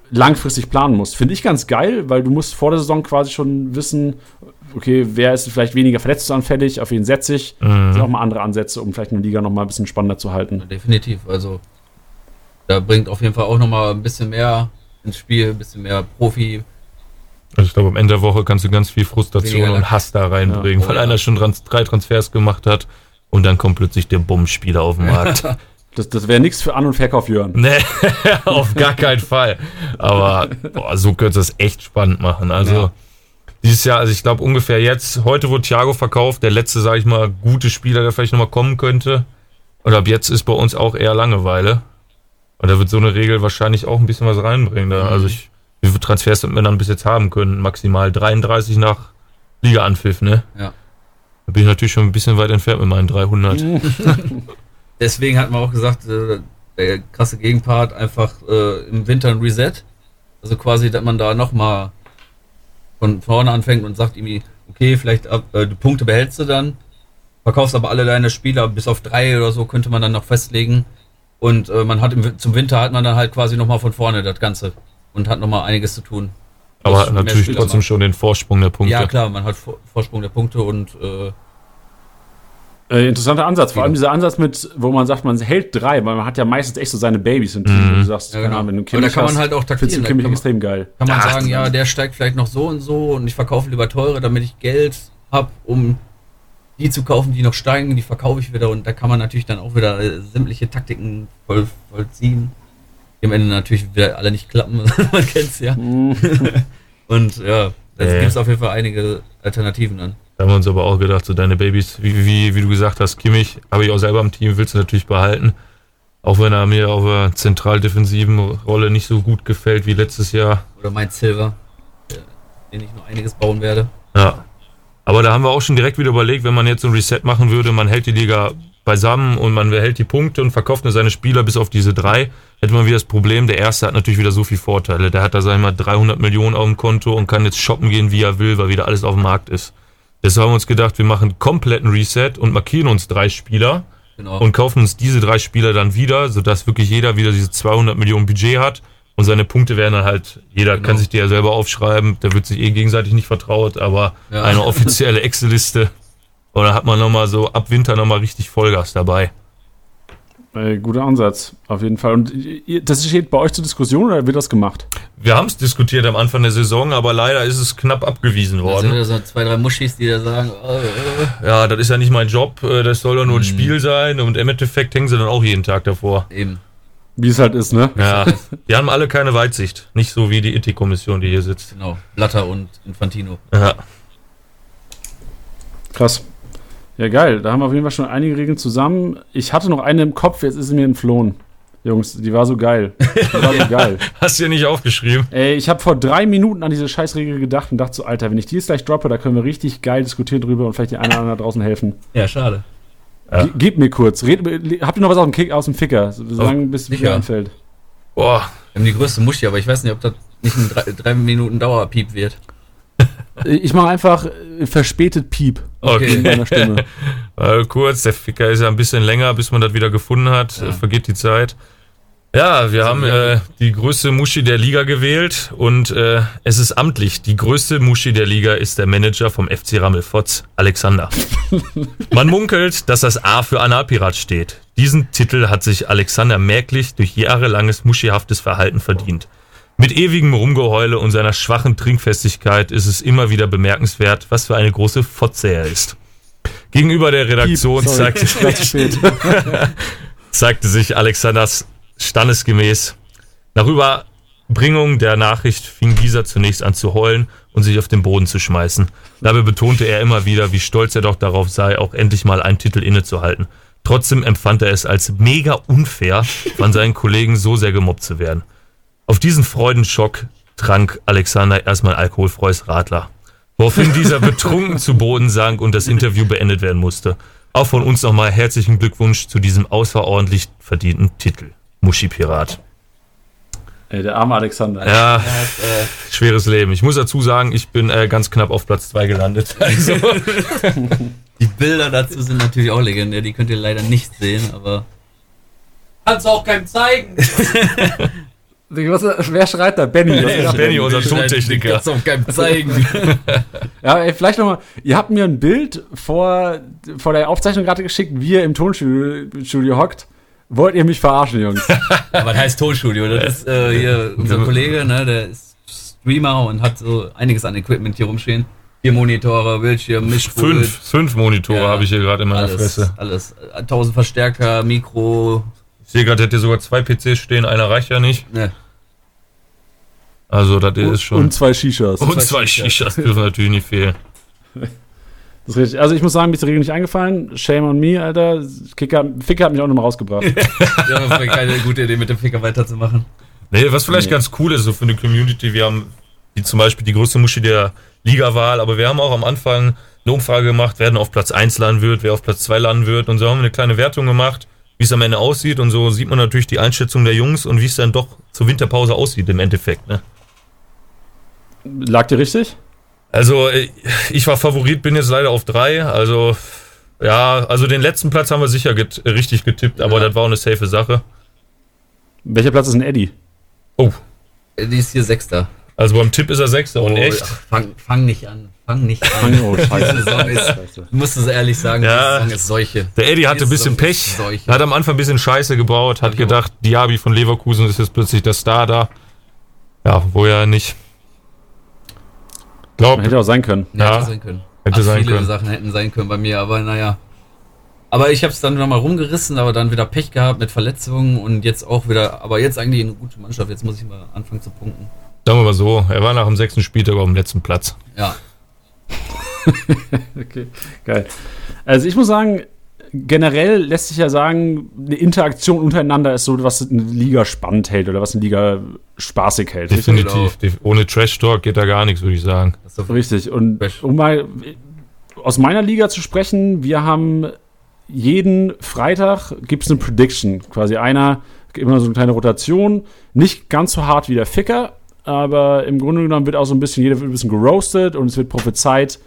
langfristig planen musst. Finde ich ganz geil, weil du musst vor der Saison quasi schon wissen, okay, wer ist vielleicht weniger verletzungsanfällig, auf wen setze ich. Das sind auch mal andere Ansätze, um vielleicht eine Liga noch mal ein bisschen spannender zu halten. definitiv. Also da bringt auf jeden Fall auch nochmal ein bisschen mehr ins Spiel, ein bisschen mehr Profi. Also ich glaube, am Ende der Woche kannst du ganz viel Frustration Weniger und Lack. Hass da reinbringen, Ja. Oh, weil ja. einer schon trans drei Transfers gemacht hat und dann kommt plötzlich der Bummspieler auf den Markt. Das, das wäre nichts für An- und Verkauf, Jörn. nee, auf gar keinen Fall. Aber boah, so könnte es echt spannend machen. Also Ja. dieses Jahr, also ich glaube ungefähr jetzt, heute wurde Thiago verkauft, der letzte, sage ich mal, gute Spieler, der vielleicht nochmal kommen könnte. Und ab jetzt ist bei uns auch eher Langeweile. Und da wird so eine Regel wahrscheinlich auch ein bisschen was reinbringen. Da. Also ich, wie viele Transfers hätten wir dann bis jetzt haben können? Maximal 33 nach Liga-Anpfiff, ne? Ja. Da bin ich natürlich schon ein bisschen weit entfernt mit meinen 300. Deswegen hat man auch gesagt, äh, der krasse Gegenpart einfach äh, im Winter ein Reset. Also quasi, dass man da nochmal von vorne anfängt und sagt irgendwie, okay, vielleicht äh, die Punkte behältst du dann, verkaufst aber alle deine Spieler bis auf drei oder so, könnte man dann noch festlegen. Und äh, man hat im, zum Winter hat man dann halt quasi nochmal von vorne das Ganze und hat nochmal einiges zu tun. Aber mehr natürlich Spieler trotzdem macht. schon den Vorsprung der Punkte. Ja klar, man hat Vor- Vorsprung der Punkte und äh, Äh, interessanter Ansatz, vor allem dieser Ansatz mit, wo man sagt, man hält drei, weil man hat ja meistens echt so seine Babys im Team. Mhm. Du sagst, Ja, keine genau. Ahnung, wenn du Aber da Kimmich kann man halt auch findest du taktieren, da Kimmich kann man- extrem geil. kann man Ach, sagen, ja, der steigt vielleicht noch so und so und ich verkaufe lieber teure, damit ich Geld habe, um die zu kaufen, die noch steigen, die verkaufe ich wieder und da kann man natürlich dann auch wieder äh, sämtliche Taktiken voll, vollziehen, die am Ende natürlich wieder alle nicht klappen, man kennt's ja. und ja, da Äh. gibt es auf jeden Fall einige Alternativen dann. Da haben wir uns aber auch gedacht, so deine Babys, wie, wie, wie du gesagt hast, Kimmich, habe ich auch selber im Team, willst du natürlich behalten. Auch wenn er mir auf der zentral-defensiven Rolle nicht so gut gefällt wie letztes Jahr. Oder mein Silver, den ich noch einiges bauen werde. Ja. Aber da haben wir auch schon direkt wieder überlegt, wenn man jetzt so ein Reset machen würde, man hält die Liga beisammen und man behält die Punkte und verkauft nur seine Spieler bis auf diese drei, hätte man wieder das Problem, der Erste hat natürlich wieder so viele Vorteile. Der hat da, sag ich mal, 300 Millionen auf dem Konto und kann jetzt shoppen gehen, wie er will, weil wieder alles auf dem Markt ist. Deshalb haben wir uns gedacht, wir machen kompletten Reset und markieren uns drei Spieler Genau. und kaufen uns diese drei Spieler dann wieder, sodass wirklich jeder wieder diese 200 Millionen Budget hat und seine Punkte werden dann halt, jeder Genau. kann sich die ja selber aufschreiben, da wird sich eh gegenseitig nicht vertraut, aber Ja. eine offizielle Excel-Liste und dann hat man nochmal so ab Winter nochmal richtig Vollgas dabei. Äh, guter Ansatz, auf jeden Fall. Und das steht bei euch zur Diskussion oder wird das gemacht? Wir haben es diskutiert am Anfang der Saison, aber leider ist es knapp abgewiesen Da sind worden. wieder so zwei, drei Muschis, die da sagen, oh, äh, Ja, das ist ja nicht mein Job, äh, das soll doch nur ein Mhm. Spill sein und im Endeffekt hängen sie dann auch jeden Tag davor. eben. Wie es halt ist, ne? Ja, die haben alle keine Weitsicht, nicht so wie die Ethikkommission, die hier sitzt. Genau. Blatter und Infantino. Ja. Krass. Ja, geil. Da haben wir auf jeden Fall schon einige Regeln zusammen. Ich hatte noch eine im Kopf, jetzt ist sie mir entflohen. Jungs, die war so geil. Die war so geil. Hast du ja nicht aufgeschrieben? Ey, ich habe vor drei Minuten an diese Scheißregel gedacht und dachte so, Alter, wenn ich die jetzt gleich droppe, da können wir richtig geil diskutieren drüber und vielleicht die einen oder anderen da draußen helfen. Ja, schade. Ja. Ge Gebt mir kurz. Red, habt ihr noch was aus dem, Kick, aus dem Ficker? So lange, bis sicher. mir einfällt. Boah, Wir haben die größte Muschi, aber ich weiß nicht, ob das nicht ein drei, drei Minuten Dauerpiep wird. Ich mache einfach äh, verspätet Piep in okay. meiner Stimme. Äh, kurz, der Ficker ist ja ein bisschen länger, bis man das wieder gefunden hat. Ja. Äh, Vergeht die Zeit. Ja, wir haben äh, die größte Muschi der Liga gewählt und äh, es ist amtlich. Die größte Muschi der Liga ist der Manager vom FC Rammelfotz, Alexander. Man munkelt, dass das A für Analpirat steht. Diesen Titel hat sich Alexander merklich durch jahrelanges muschihaftes Verhalten verdient. Mit ewigem Rumgeheule und seiner schwachen Trinkfestigkeit ist es immer wieder bemerkenswert, was für eine große Fotze er ist. Gegenüber der Redaktion sorry. zeigte, zeigte sich Alexanders standesgemäß. Nach Überbringung der Nachricht fing dieser zunächst an zu heulen und sich auf den Boden zu schmeißen. Dabei betonte er immer wieder, wie stolz er doch darauf sei, auch endlich mal einen Titel innezuhalten. Trotzdem empfand er es als mega unfair, von seinen Kollegen so sehr gemobbt zu werden. Auf diesen Freudenschock trank Alexander erstmal alkoholfreues Radler. Woraufhin dieser betrunken zu Boden sank und das Interview beendet werden musste. Auch von uns nochmal herzlichen Glückwunsch zu diesem außerordentlich verdienten Titel. Muschi-Pirat. Ey, der arme Alexander. Ja, hat, äh, schweres Leben. Ich muss dazu sagen, ich bin äh, ganz knapp auf Platz 2 gelandet. Also, die Bilder dazu sind natürlich auch legendär, die könnt ihr leider nicht sehen, aber. Kannst auch keinem zeigen. Was, wer schreit da? Benny. Was Ja, Benny, unser Tontechniker. Kannst auch keinem zeigen. Ja, ey, vielleicht nochmal, ihr habt mir ein Bild vor, vor der Aufzeichnung gerade geschickt, wie ihr im Tonstudio Studio hockt. Wollt ihr mich verarschen, Jungs? Was heißt Tonstudio? Das ist äh, hier unser Kollege, ne, der ist Streamer und hat so einiges an Equipment hier rumstehen. Vier Monitore, Bildschirm, Mischpult. fünf, fünf Monitore Ja, habe ich hier gerade in meiner alles, Fresse. Alles. 1000 Verstärker, Mikro. Ich sehe gerade, hätte sogar zwei PCs stehen, einer reicht ja nicht. Ne. Also, das ist schon. Und zwei Shishas. Und zwei Shishas dürfen natürlich nicht fehlen. Das ist richtig. Also ich muss sagen, mir ist die Regel nicht eingefallen. Shame on me, Alter. Kicker, Ficker hat mich auch nochmal rausgebracht. Ja, das war keine gute Idee, mit dem Ficker weiterzumachen. Nee, was vielleicht Nee. ganz cool ist, so für eine Community, wir haben wie zum Beispiel die größte Muschi der Liga-Wahl, aber wir haben auch am Anfang eine Umfrage gemacht, wer denn auf Platz 1 landen wird, wer auf Platz 2 landen wird und so haben wir eine kleine Wertung gemacht, wie es am Ende aussieht und so sieht man natürlich die Einschätzung der Jungs und wie es dann doch zur Winterpause aussieht im Endeffekt, ne? Lag dir richtig? Also, äh, ich war Favorit, bin jetzt leider auf 3, also ja, also den letzten Platz haben wir sicher get richtig getippt, aber Ja. das war auch eine safe Sache. Welcher Platz ist denn Eddie? Oh, Die ist hier Sechster. also beim Tipp ist er Sechster und Oh, echt. ach, Fang, fang nicht an. Fang nicht an. Oh, scheiße. Scheiße. du musst es ehrlich sagen, Ja. die Saison ist Seuche. Der Eddie hatte ein bisschen Pech, hat am Anfang ein bisschen Scheiße gebaut, hat ich gedacht, Diaby von Leverkusen ist jetzt plötzlich der Star da. Ja, wo ja nicht. Glaub, Hätte auch sein können. Ja, Ja. hätte sein können. Hätte Ach, sein viele können. Sachen hätten sein können bei mir, aber naja. Aber ich habe es dann nochmal rumgerissen, aber dann wieder Pech gehabt mit Verletzungen und jetzt auch wieder, aber jetzt eigentlich eine gute Mannschaft. Jetzt muss ich mal anfangen zu punkten. sagen wir mal so, er war nach dem sechsten Spieltag auf dem letzten Platz. Ja, Okay, geil. Also ich muss sagen, generell lässt sich ja sagen, eine Interaktion untereinander ist so, was eine Liga spannend hält oder was eine Liga spaßig hält. Definitiv. Def- Ohne Trash Talk geht da gar nichts, würde ich sagen. Richtig. Und um mal aus meiner Liga zu sprechen, wir haben jeden Freitag gibt es eine Prediction. Quasi einer, immer so eine kleine Rotation. Nicht ganz so hart wie der Ficker, aber im Grunde genommen wird auch so ein bisschen, jeder wird ein bisschen geroastet und es wird prophezeit,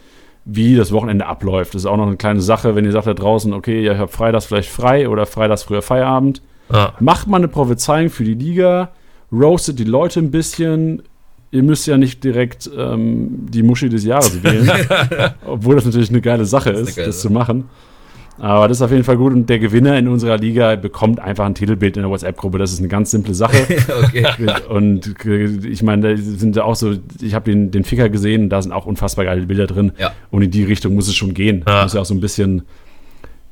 wie das Wochenende abläuft. Das ist auch noch eine kleine Sache, wenn ihr sagt da draußen, okay, ihr habt Freitags vielleicht frei oder Freitags früher Feierabend. Ja. Macht mal eine Prophezeiung für die Liga, roastet die Leute ein bisschen. Ihr müsst ja nicht direkt ähm, die Muschi des Jahres wählen, obwohl das natürlich eine geile Sache Das ist ist, geile das zu machen. Aber das ist auf jeden Fall gut und der Gewinner in unserer Liga bekommt einfach ein Titelbild in der WhatsApp-Gruppe. Das ist eine ganz simple Sache. okay. und ich meine, da sind ja auch so, ich habe den, den Ficker gesehen, da sind auch unfassbar geile Bilder drin. Ja. Und in die Richtung muss es schon gehen. Ja. Muss ja auch so ein bisschen.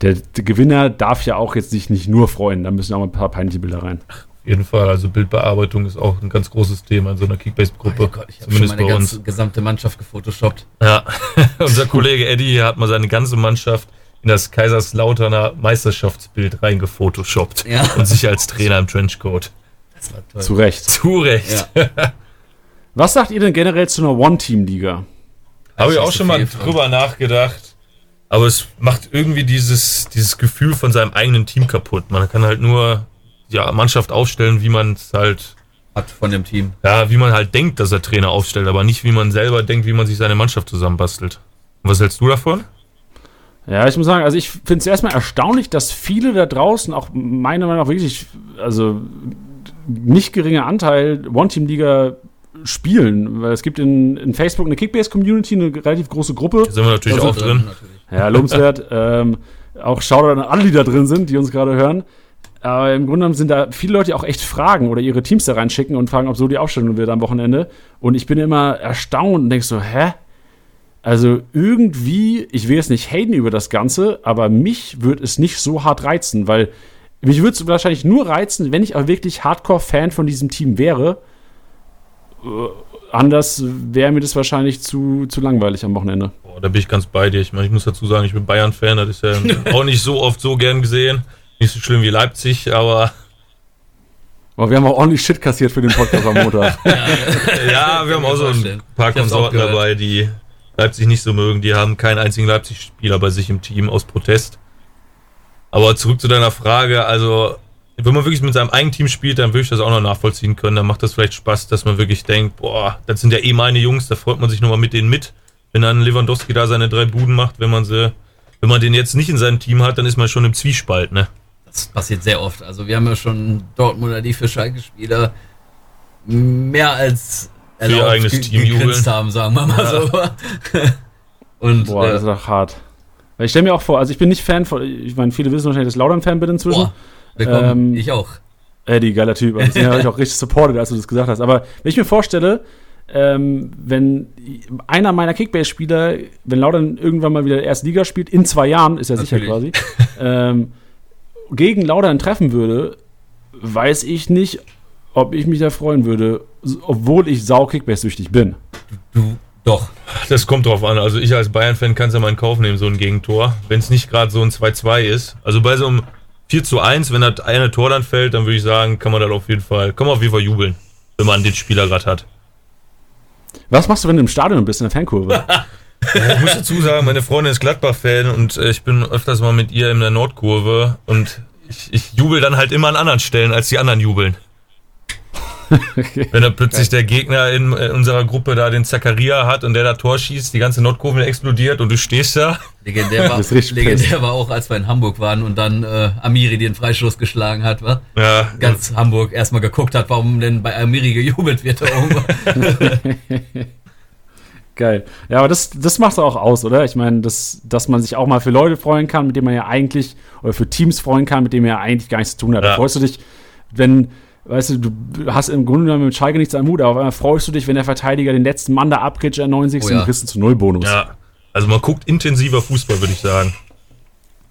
Der, der Gewinner darf ja auch jetzt sich nicht nur freuen, da müssen auch mal ein paar peinliche Bilder rein. Auf jeden Fall. Also Bildbearbeitung ist auch ein ganz großes Thema in so einer Kickbase-Gruppe. Oh ich habe schon Zumindest meine bei ganze uns. gesamte Mannschaft gefotoshoppt. Ja, unser Kollege Eddie hat mal seine ganze Mannschaft in das Kaiserslauterner Meisterschaftsbild reingefotoshoppt Ja. und sich als Trainer im Trenchcoat. Das war toll. Zu Recht. Zu Recht. Ja. Was sagt ihr denn generell zu einer One-Team-Liga? Habe ich auch schon mal drüber nachgedacht. Aber es macht irgendwie dieses, dieses Gefühl von seinem eigenen Team kaputt. Man kann halt nur ja, Mannschaft aufstellen, wie man es halt, Hat von dem Team. ja, wie man halt denkt, dass er Trainer aufstellt, aber nicht wie man selber denkt, wie man sich seine Mannschaft zusammenbastelt. Und was hältst du davon? Ja, ich muss sagen, also ich finde es erstmal erstaunlich, dass viele da draußen, auch meiner Meinung nach wirklich, also nicht geringer Anteil One-Team-Liga spielen. Weil es gibt in, in Facebook eine Kickbase-Community, eine relativ große Gruppe. Da sind wir natürlich Also auch drin. Ja, lobenswert. ähm, auch Shoutout an alle, die da drin sind, die uns gerade hören. Aber im Grunde genommen sind da viele Leute, die auch echt fragen oder ihre Teams da reinschicken und fragen, ob so die Aufstellung wird am Wochenende. Und ich bin immer erstaunt und denk so, hä? Also irgendwie, ich will jetzt nicht haten über das Ganze, aber mich würde es nicht so hart reizen, weil mich würde es wahrscheinlich nur reizen, wenn ich auch wirklich Hardcore-Fan von diesem Team wäre. Äh, anders wäre mir das wahrscheinlich zu, zu langweilig am Wochenende. Boah, da bin ich ganz bei dir. Ich meine, ich muss dazu sagen, ich bin Bayern-Fan, das ist ja auch nicht so oft so gern gesehen. Nicht so schlimm wie Leipzig, aber Aber wir haben auch ordentlich Shit kassiert für den Podcast am Montag. Ja, wir haben auch so ein paar Konsorten dabei, die Leipzig nicht so mögen. Die haben keinen einzigen Leipzig-Spieler bei sich im Team aus Protest. Aber zurück zu deiner Frage, also wenn man wirklich mit seinem eigenen Team spielt, dann würde ich das auch noch nachvollziehen können. Dann macht das vielleicht Spaß, dass man wirklich denkt, boah, das sind ja eh meine Jungs, da freut man sich nochmal mit denen mit. Wenn dann Lewandowski da seine drei Buden macht, wenn man sie, wenn man den jetzt nicht in seinem Team hat, dann ist man schon im Zwiespalt, ne? Das passiert sehr oft. Also wir haben ja schon Dortmunder, die für Schalke-Spieler mehr als ihr eigenes Team jubeln. haben, sagen wir mal so. Und Boah, das ist äh, doch hart. Weil ich stelle mir auch vor, also ich bin nicht Fan von, ich meine, viele wissen wahrscheinlich, dass ich Laudern-Fan bin inzwischen. boah, willkommen. Ähm, ich auch. Eddie, geiler Typ. Also den habe ich auch richtig supported, als du das gesagt hast. Aber wenn ich mir vorstelle, ähm, wenn einer meiner Kickbase-Spieler, wenn Laudern irgendwann mal wieder erste Liga spielt, in zwei Jahren, ist ja sicher quasi, ähm, gegen Laudern treffen würde, weiß ich nicht, ob ich mich da freuen würde, obwohl ich sau Kickbase-süchtig bin. Du, doch. Das kommt drauf an. Also ich als Bayern-Fan kann es ja mal in Kauf nehmen, so ein Gegentor. Wenn es nicht gerade so ein 2-2 ist. Also bei so einem 4 zu 1, wenn das eine Tor dann fällt, dann würde ich sagen, kann man dann auf jeden Fall, kann man auf jeden Fall jubeln, wenn man den Spieler gerade hat. Was machst du, wenn du im Stadion bist, in der Fankurve? Ich muss dazu sagen, meine Freundin ist Gladbach-Fan und äh, ich bin öfters mal mit ihr in der Nordkurve und ich, ich jubel dann halt immer an anderen Stellen, als die anderen jubeln. Okay. Wenn da plötzlich der Gegner in, äh, unserer Gruppe da den Zakaria hat und der da Tor schießt, die ganze Nordkurve explodiert und du stehst da. Legendär war, Das ist richtig legendär war auch, als wir in Hamburg waren und dann äh, Amiri den Freistoß geschlagen hat, wa? Ja, Ganz Hamburg erstmal geguckt hat, warum denn bei Amiri gejubelt wird da oben. Geil. Ja, aber das, das macht auch aus, oder? Ich meine, das, dass man sich auch mal für Leute freuen kann, mit denen man ja eigentlich, oder für Teams freuen kann, mit denen man ja eigentlich gar nichts zu tun hat. Da Ja. freust du dich, wenn, weißt du, du hast im Grunde genommen mit Schalke nichts am Hut, aber auf einmal freust du dich, wenn der Verteidiger den letzten Mann da abkritscht der 90. Oh ja. und kriegst zu Null Bonus. Ja, also man guckt intensiver Fußball, würde ich sagen.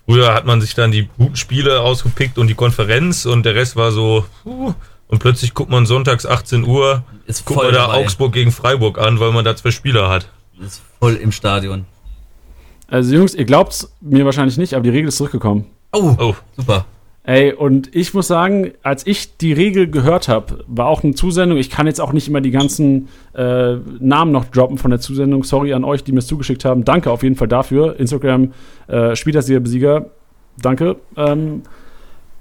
Früher hat man sich dann die guten Spiele ausgepickt und die Konferenz und der Rest war so, puh, und plötzlich guckt man sonntags 18 Uhr, Ist guckt man da dabei. Augsburg gegen Freiburg an, weil man da zwei Spieler hat. Ist voll im Stadion. Also Jungs, ihr glaubt's mir wahrscheinlich nicht, aber die Regel ist zurückgekommen. Oh, Oh, super. Ey, und ich muss sagen, als ich die Regel gehört habe, war auch eine Zusendung. Ich kann jetzt auch nicht immer die ganzen äh, Namen noch droppen von der Zusendung. Sorry an euch, die mir es zugeschickt haben. Danke auf jeden Fall dafür. Instagram, äh, Spielersieger-Besieger. Danke. Ähm,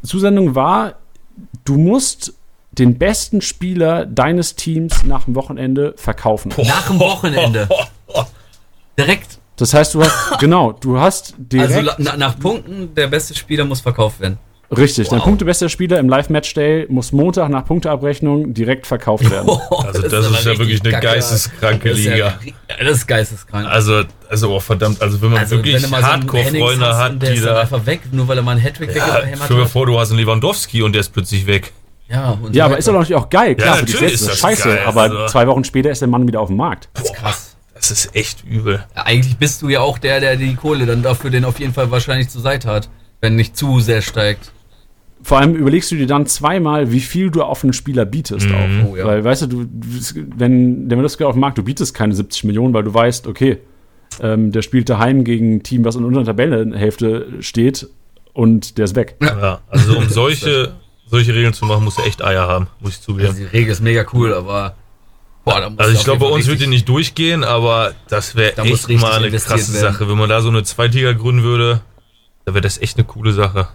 Zusendung war, du musst den besten Spieler deines Teams nach dem Wochenende verkaufen. Nach dem Wochenende. Direkt. Das heißt, du hast, genau, du hast direkt. Also la- na, nach Punkten, der beste Spieler muss verkauft werden. Richtig, dein Wow. punktebester Spieler im Live-Match-Day muss Montag nach Punkteabrechnung direkt verkauft werden. Also das ist aber ja wirklich eine kacke. geisteskranke Das ist ja Liga. das ist geisteskrank. Also, also oh, verdammt, also wenn man Also, wirklich so Hardcore-Freunde hat, der die ist da. einfach weg, nur weil er mal einen Hattrick Ja, weggehämmert stell dir hat. vor, du hast einen Lewandowski und der ist plötzlich weg. Ja, und Ja, aber ist doch natürlich auch geil. Klar, Ja, für die natürlich Sets ist ist das scheiße, geil, aber also. zwei Wochen später ist der Mann wieder auf dem Markt. Das ist krass. Das ist echt übel. Ja, eigentlich bist du ja auch der, der die Kohle dann dafür den auf jeden Fall wahrscheinlich zur Seite hat, wenn nicht zu sehr steigt. Vor allem überlegst du dir dann zweimal, wie viel du auf einen Spieler bietest Mhm. auch. Oh, ja. Weil, weißt du, du, wenn der Lewandowski auf dem Markt, du bietest keine 70 Millionen, weil du weißt, okay, ähm, der spielt daheim gegen ein Team, was in unserer Tabellenhälfte steht und der ist weg. Ja, also um solche, solche Regeln zu machen, musst du echt Eier haben, muss ich zugeben. Also die Regel ist mega cool, aber boah, da muss Also ich glaube, bei uns wird die nicht durchgehen, aber das wäre echt mal eine krasse werden. Sache. Wenn man da so eine Zweitliga gründen würde, da wäre das echt eine coole Sache.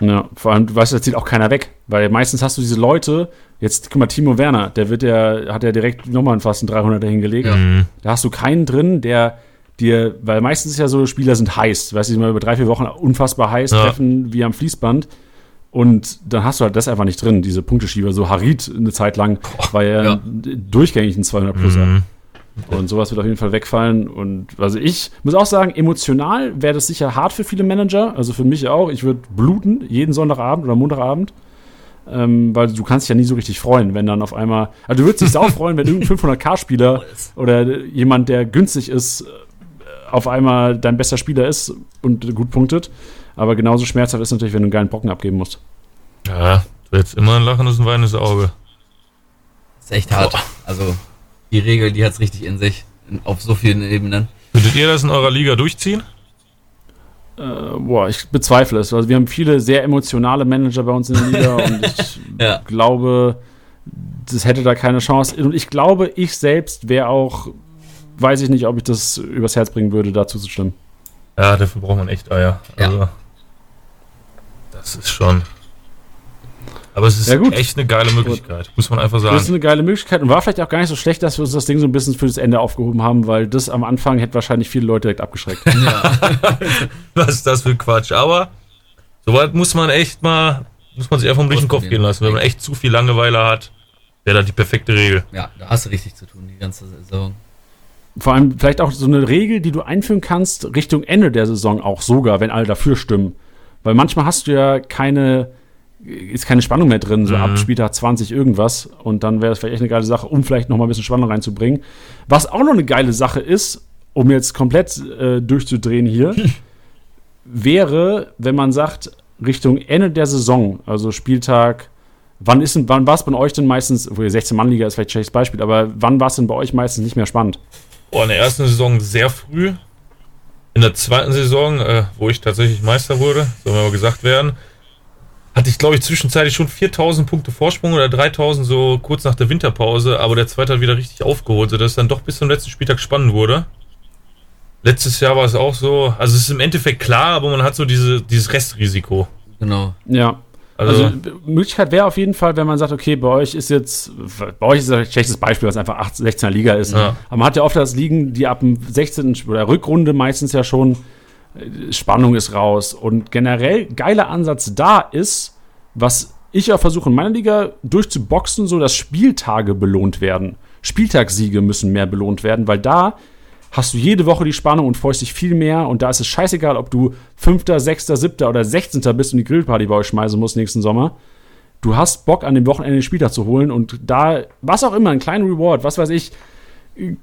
Ja, vor allem, du weißt, da zieht auch keiner weg. Weil meistens hast du diese Leute, jetzt, guck mal, Timo Werner, der wird ja, hat ja direkt nochmal fast einen 300er hingelegt. Mhm. Da hast du keinen drin, der dir, weil meistens ist ja so, Spieler sind heiß, weißt du, mal über drei, vier Wochen unfassbar heiß, Ja. treffen wie am Fließband. Und dann hast du halt das einfach nicht drin, diese Punkteschieber. So Harit eine Zeit lang war ja, ja. durchgängig ein 200-Pluser. Mhm. Und sowas wird auf jeden Fall wegfallen. Und also ich muss auch sagen, emotional wäre das sicher hart für viele Manager. Also für mich auch. Ich würde bluten jeden Sonntagabend oder Montagabend. Ähm, weil du kannst dich ja nie so richtig freuen, wenn dann auf einmal. Also du würdest dich auch freuen, wenn irgendein 500k-Spieler oder jemand, der günstig ist, äh, auf einmal dein bester Spieler ist und gut punktet. Aber genauso schmerzhaft ist natürlich, wenn du einen geilen Brocken abgeben musst. Ja, du hättest immer ein lachendes und weinendes Auge. Das ist echt hart. Also die Regel, die hat's richtig in sich. Auf so vielen Ebenen. Würdet ihr das in eurer Liga durchziehen? Äh, boah, ich bezweifle es. Also wir haben viele sehr emotionale Manager bei uns in der Liga und ich Ja. glaube, das hätte da keine Chance. Und ich glaube, ich selbst wäre auch, weiß ich nicht, ob ich das übers Herz bringen würde, dazu zu stimmen. Ja, dafür braucht man echt Eier. Ja. Also, das ist schon. Aber es ist Ja, gut. echt eine geile Möglichkeit, muss man einfach Das ist sagen. eine geile Möglichkeit und war vielleicht auch gar nicht so schlecht, dass wir uns das Ding so ein bisschen für das Ende aufgehoben haben, weil das am Anfang hätte wahrscheinlich viele Leute direkt abgeschreckt. Ja. Was ist das für Quatsch? Aber soweit muss man echt mal, muss man sich einfach mal durch den Kopf gehen lassen. Wenn man echt zu viel Langeweile hat, wäre das die perfekte Regel. ja, da hast du richtig zu tun, die ganze Saison. Vor allem vielleicht auch so eine Regel, die du einführen kannst, Richtung Ende der Saison auch sogar, wenn alle dafür stimmen. Weil manchmal hast du ja keine, ist keine Spannung mehr drin, so Mhm. ab Spieltag 20 irgendwas. Und dann wäre es vielleicht echt eine geile Sache, um vielleicht noch mal ein bisschen Spannung reinzubringen. Was auch noch eine geile Sache ist, um jetzt komplett äh, durchzudrehen hier, wäre, wenn man sagt, Richtung Ende der Saison, also Spieltag, wann ist denn, wann war es bei euch denn meistens, obwohl 16-Mann-Liga ist vielleicht ein schlechtes Beispiel, aber wann war es denn bei euch meistens nicht mehr spannend? Oh, in der ersten Saison sehr früh. In der zweiten Saison, äh, wo ich tatsächlich Meister wurde, soll mir mal gesagt werden, hatte ich, glaube ich, zwischenzeitlich schon 4000 Punkte Vorsprung oder 3000 so kurz nach der Winterpause, aber der zweite hat wieder richtig aufgeholt, sodass es dann doch bis zum letzten Spieltag spannend wurde. Letztes Jahr war es auch so, also es ist im Endeffekt klar, aber man hat so diese, dieses Restrisiko. Genau. Ja. Also, Also, Möglichkeit wäre auf jeden Fall, wenn man sagt, okay, bei euch ist jetzt, bei euch ist ein schlechtes Beispiel, was einfach 8, 16er Liga ist. Ja. Aber man hat ja oft das Ligen, die ab dem 16. Sp- oder Rückrunde meistens ja schon, Spannung ist raus. Und generell geiler Ansatz da ist, was ich auch versuche in meiner Liga durchzuboxen, so dass Spieltage belohnt werden. Spieltagssiege müssen mehr belohnt werden, weil da hast du jede Woche die Spannung und freust dich viel mehr. Und da ist es scheißegal, ob du Fünfter, Sechster, Siebter oder Sechzehnter bist und die Grillparty bei euch schmeißen musst nächsten Sommer. Du hast Bock, an dem Wochenende den Spieltag zu holen und da, was auch immer, einen kleinen Reward, was weiß ich,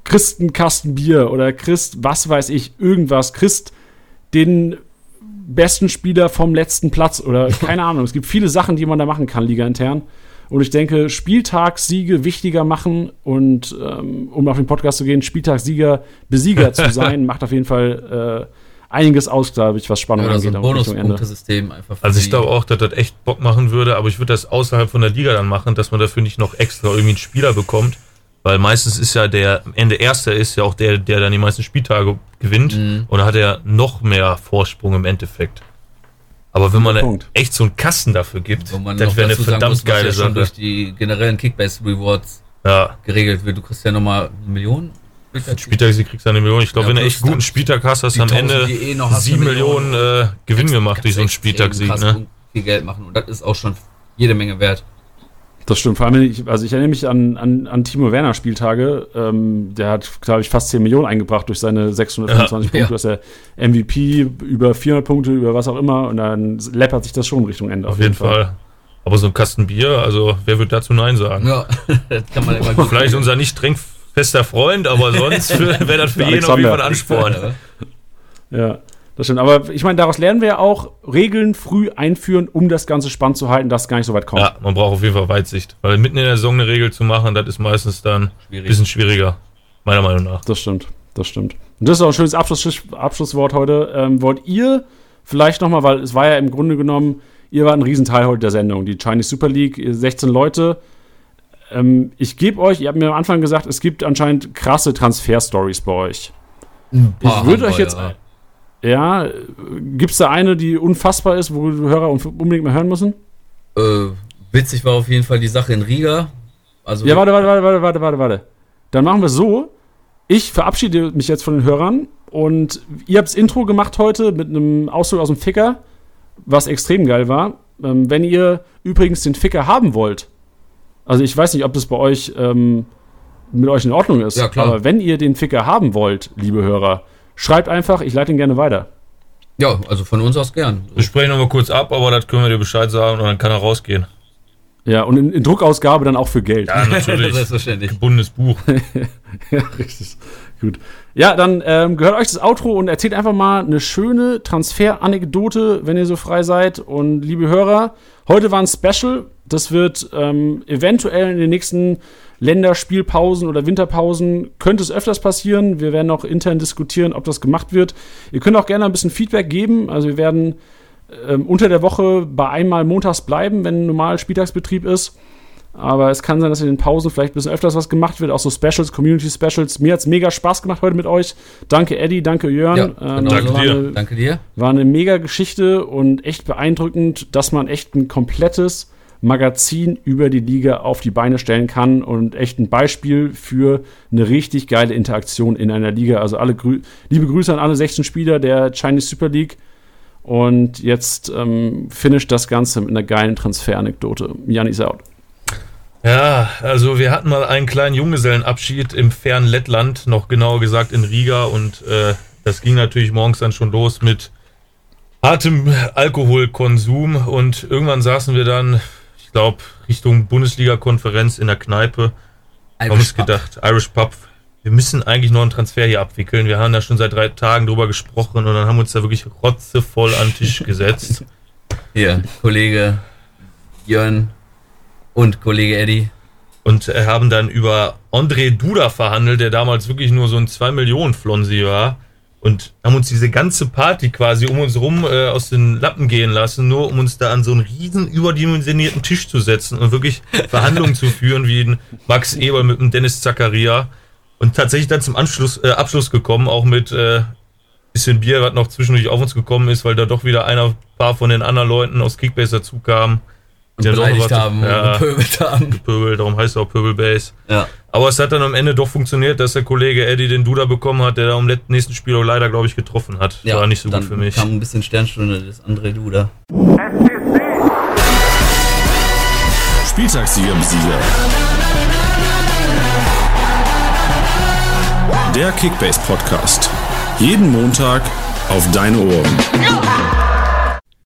kriegst einen Kasten Bier oder kriegst, was weiß ich, irgendwas, kriegst den besten Spieler vom letzten Platz oder keine Ahnung. Es gibt viele Sachen, die man da machen kann, Liga intern. Und ich denke, Spieltagssiege wichtiger machen und ähm, um auf den Podcast zu gehen, Spieltagssieger, Besieger zu sein, macht auf jeden Fall äh, einiges aus, glaube ich, was Spannung so angeht. ein am Richtung Ende. Bonuspunktesystem einfach. also ich glaube auch, dass das echt Bock machen würde, aber ich würde das außerhalb von der Liga dann machen, dass man dafür nicht noch extra irgendwie einen Spieler bekommt. Weil meistens ist ja der Ende Erster ist ja auch der, der dann die meisten Spieltage gewinnt. Mhm. Und da hat er noch mehr Vorsprung im Endeffekt. Aber wenn man Punkt. echt so einen Kasten dafür gibt, das wäre eine sagen verdammt was geile ja Sache. durch die generellen Kickbase-Rewards Ja, geregelt wird. Du kriegst ja nochmal eine Million. Spieltagssieg kriegst du eine Million. Ich glaube, Ja, wenn du echt guten Spieltag hast, hast du am 1000, Ende eh sieben Millionen Million. äh, Gewinn gemacht durch so einen krass Ne? viel Geld machen. Und das ist auch schon jede Menge wert. Das stimmt. Vor allem, ich, also ich erinnere mich an, an, an Timo Werner Spieltage. Ähm, der hat, glaube ich, fast 10 Millionen eingebracht durch seine 625 Ja. Punkte. Du hast ja MVP über 400 Punkte, über was auch immer. Und dann läppert sich das schon Richtung Ende. Auf jeden Fall. Aber so ein Kasten Bier, also wer wird dazu Nein sagen? Ja, das kann man immer gut Vielleicht unser nicht trinkfester Freund, aber sonst wäre das für jeden auf jeden Fall ein Ansporn. Ja, das stimmt. Aber ich meine, daraus lernen wir ja auch, Regeln früh einführen, um das Ganze spannend zu halten, dass es gar nicht so weit kommt. Ja, man braucht auf jeden Fall Weitsicht. Weil mitten in der Saison eine Regel zu machen, das ist meistens dann ein Schwierig. bisschen schwieriger. Meiner Meinung nach. Das stimmt, das stimmt. Und das ist auch ein schönes Abschluss, Abschlusswort heute. Ähm, wollt ihr vielleicht nochmal, weil es war ja im Grunde genommen, ihr wart ein Riesenteil heute der Sendung, die Chinese Super League, ihr 16 Leute. Ähm, ich gebe euch, ihr habt mir am Anfang gesagt, es gibt anscheinend krasse Transfer-Stories bei euch. Ich würde euch jetzt, ja, gibt es da eine, die unfassbar ist, wo die Hörer unbedingt mal hören müssen? Äh, witzig war auf jeden Fall die Sache in Riga. Also Ja, warte, warte, warte, warte, warte, warte, warte. Dann machen wir es so. Ich verabschiede mich jetzt von den Hörern und ihr habt das Intro gemacht heute mit einem Ausdruck aus dem Ficker, was extrem geil war. Ähm, wenn ihr übrigens den Ficker haben wollt, also ich weiß nicht, ob das bei euch ähm, mit euch in Ordnung ist, Ja, aber wenn ihr den Ficker haben wollt, liebe Hörer, schreibt einfach, ich leite ihn gerne weiter. ja, also von uns aus gern. Wir sprechen nochmal kurz ab, aber das können wir dir Bescheid sagen und dann kann er rausgehen. Ja, und in, in Druckausgabe dann auch für Geld. Ja, natürlich. Selbstverständlich. Gebundenes Buch. Ja, richtig. Gut. Ja, dann ähm, gehört euch das Outro und erzählt einfach mal eine schöne Transfer-Anekdote, wenn ihr so frei seid. Und liebe Hörer, heute war ein Special. Das wird ähm, eventuell in den nächsten Länderspielpausen oder Winterpausen könnte es öfters passieren. Wir werden auch intern diskutieren, ob das gemacht wird. Ihr könnt auch gerne ein bisschen Feedback geben. Also wir werden ähm, unter der Woche bei einmal montags bleiben, wenn normal Spieltagsbetrieb ist. Aber es kann sein, dass in den Pausen vielleicht ein bisschen öfters was gemacht wird, auch so Specials, Community Specials. Mir hat es mega Spaß gemacht heute mit euch. Danke, Eddie, danke, Jörn. Ja, ähm, genau danke so. war dir. Eine, Danke dir. war eine mega Geschichte und echt beeindruckend, dass man echt ein komplettes Magazin über die Liga auf die Beine stellen kann und echt ein Beispiel für eine richtig geile Interaktion in einer Liga. Also alle Grü liebe Grüße an alle 16 Spieler der Chinese Super League. Und jetzt ähm, finisht das Ganze mit einer geilen Transferanekdote. Jan is out. Ja, also wir hatten mal einen kleinen Junggesellenabschied im fernen Lettland, noch genauer gesagt in Riga und äh, das ging natürlich morgens dann schon los mit hartem Alkoholkonsum und irgendwann saßen wir dann, glaube, Richtung Bundesliga-Konferenz in der Kneipe, haben uns gedacht, Irish Pub, wir müssen eigentlich noch einen Transfer hier abwickeln. Wir haben da schon seit drei Tagen drüber gesprochen und dann haben wir uns da wirklich rotzevoll an den Tisch gesetzt. Hier, Kollege Jörn und Kollege Eddie. und äh, haben dann über André Duda verhandelt, der damals wirklich nur so ein 2 Millionen Flonsi war und haben uns diese ganze Party quasi um uns rum äh, aus den Lappen gehen lassen, nur um uns da an so einen riesen überdimensionierten Tisch zu setzen und wirklich Verhandlungen zu führen, wie ein Max Eber mit dem Dennis Zakaria und tatsächlich dann zum Anschluss, äh, Abschluss gekommen, auch mit äh, bisschen Bier, was noch zwischendurch auf uns gekommen ist, weil da doch wieder einer ein paar von den anderen Leuten aus Kickbase dazu kamen. Und Die haben doch beleidigt was- haben ja. und gepöbelt haben. Pöbel, darum heißt er auch Pöbelbase. Ja. Aber es hat dann am Ende doch funktioniert, dass der Kollege Eddie den Duda bekommen hat, der da am let- nächsten Spiel auch leider, glaube ich, getroffen hat. ja. War nicht so dann gut für mich. kam ein bisschen Sternstunde des André Duda. Spieltagssieger Besieger. Der Kickbase Podcast. Jeden Montag auf deine Ohren.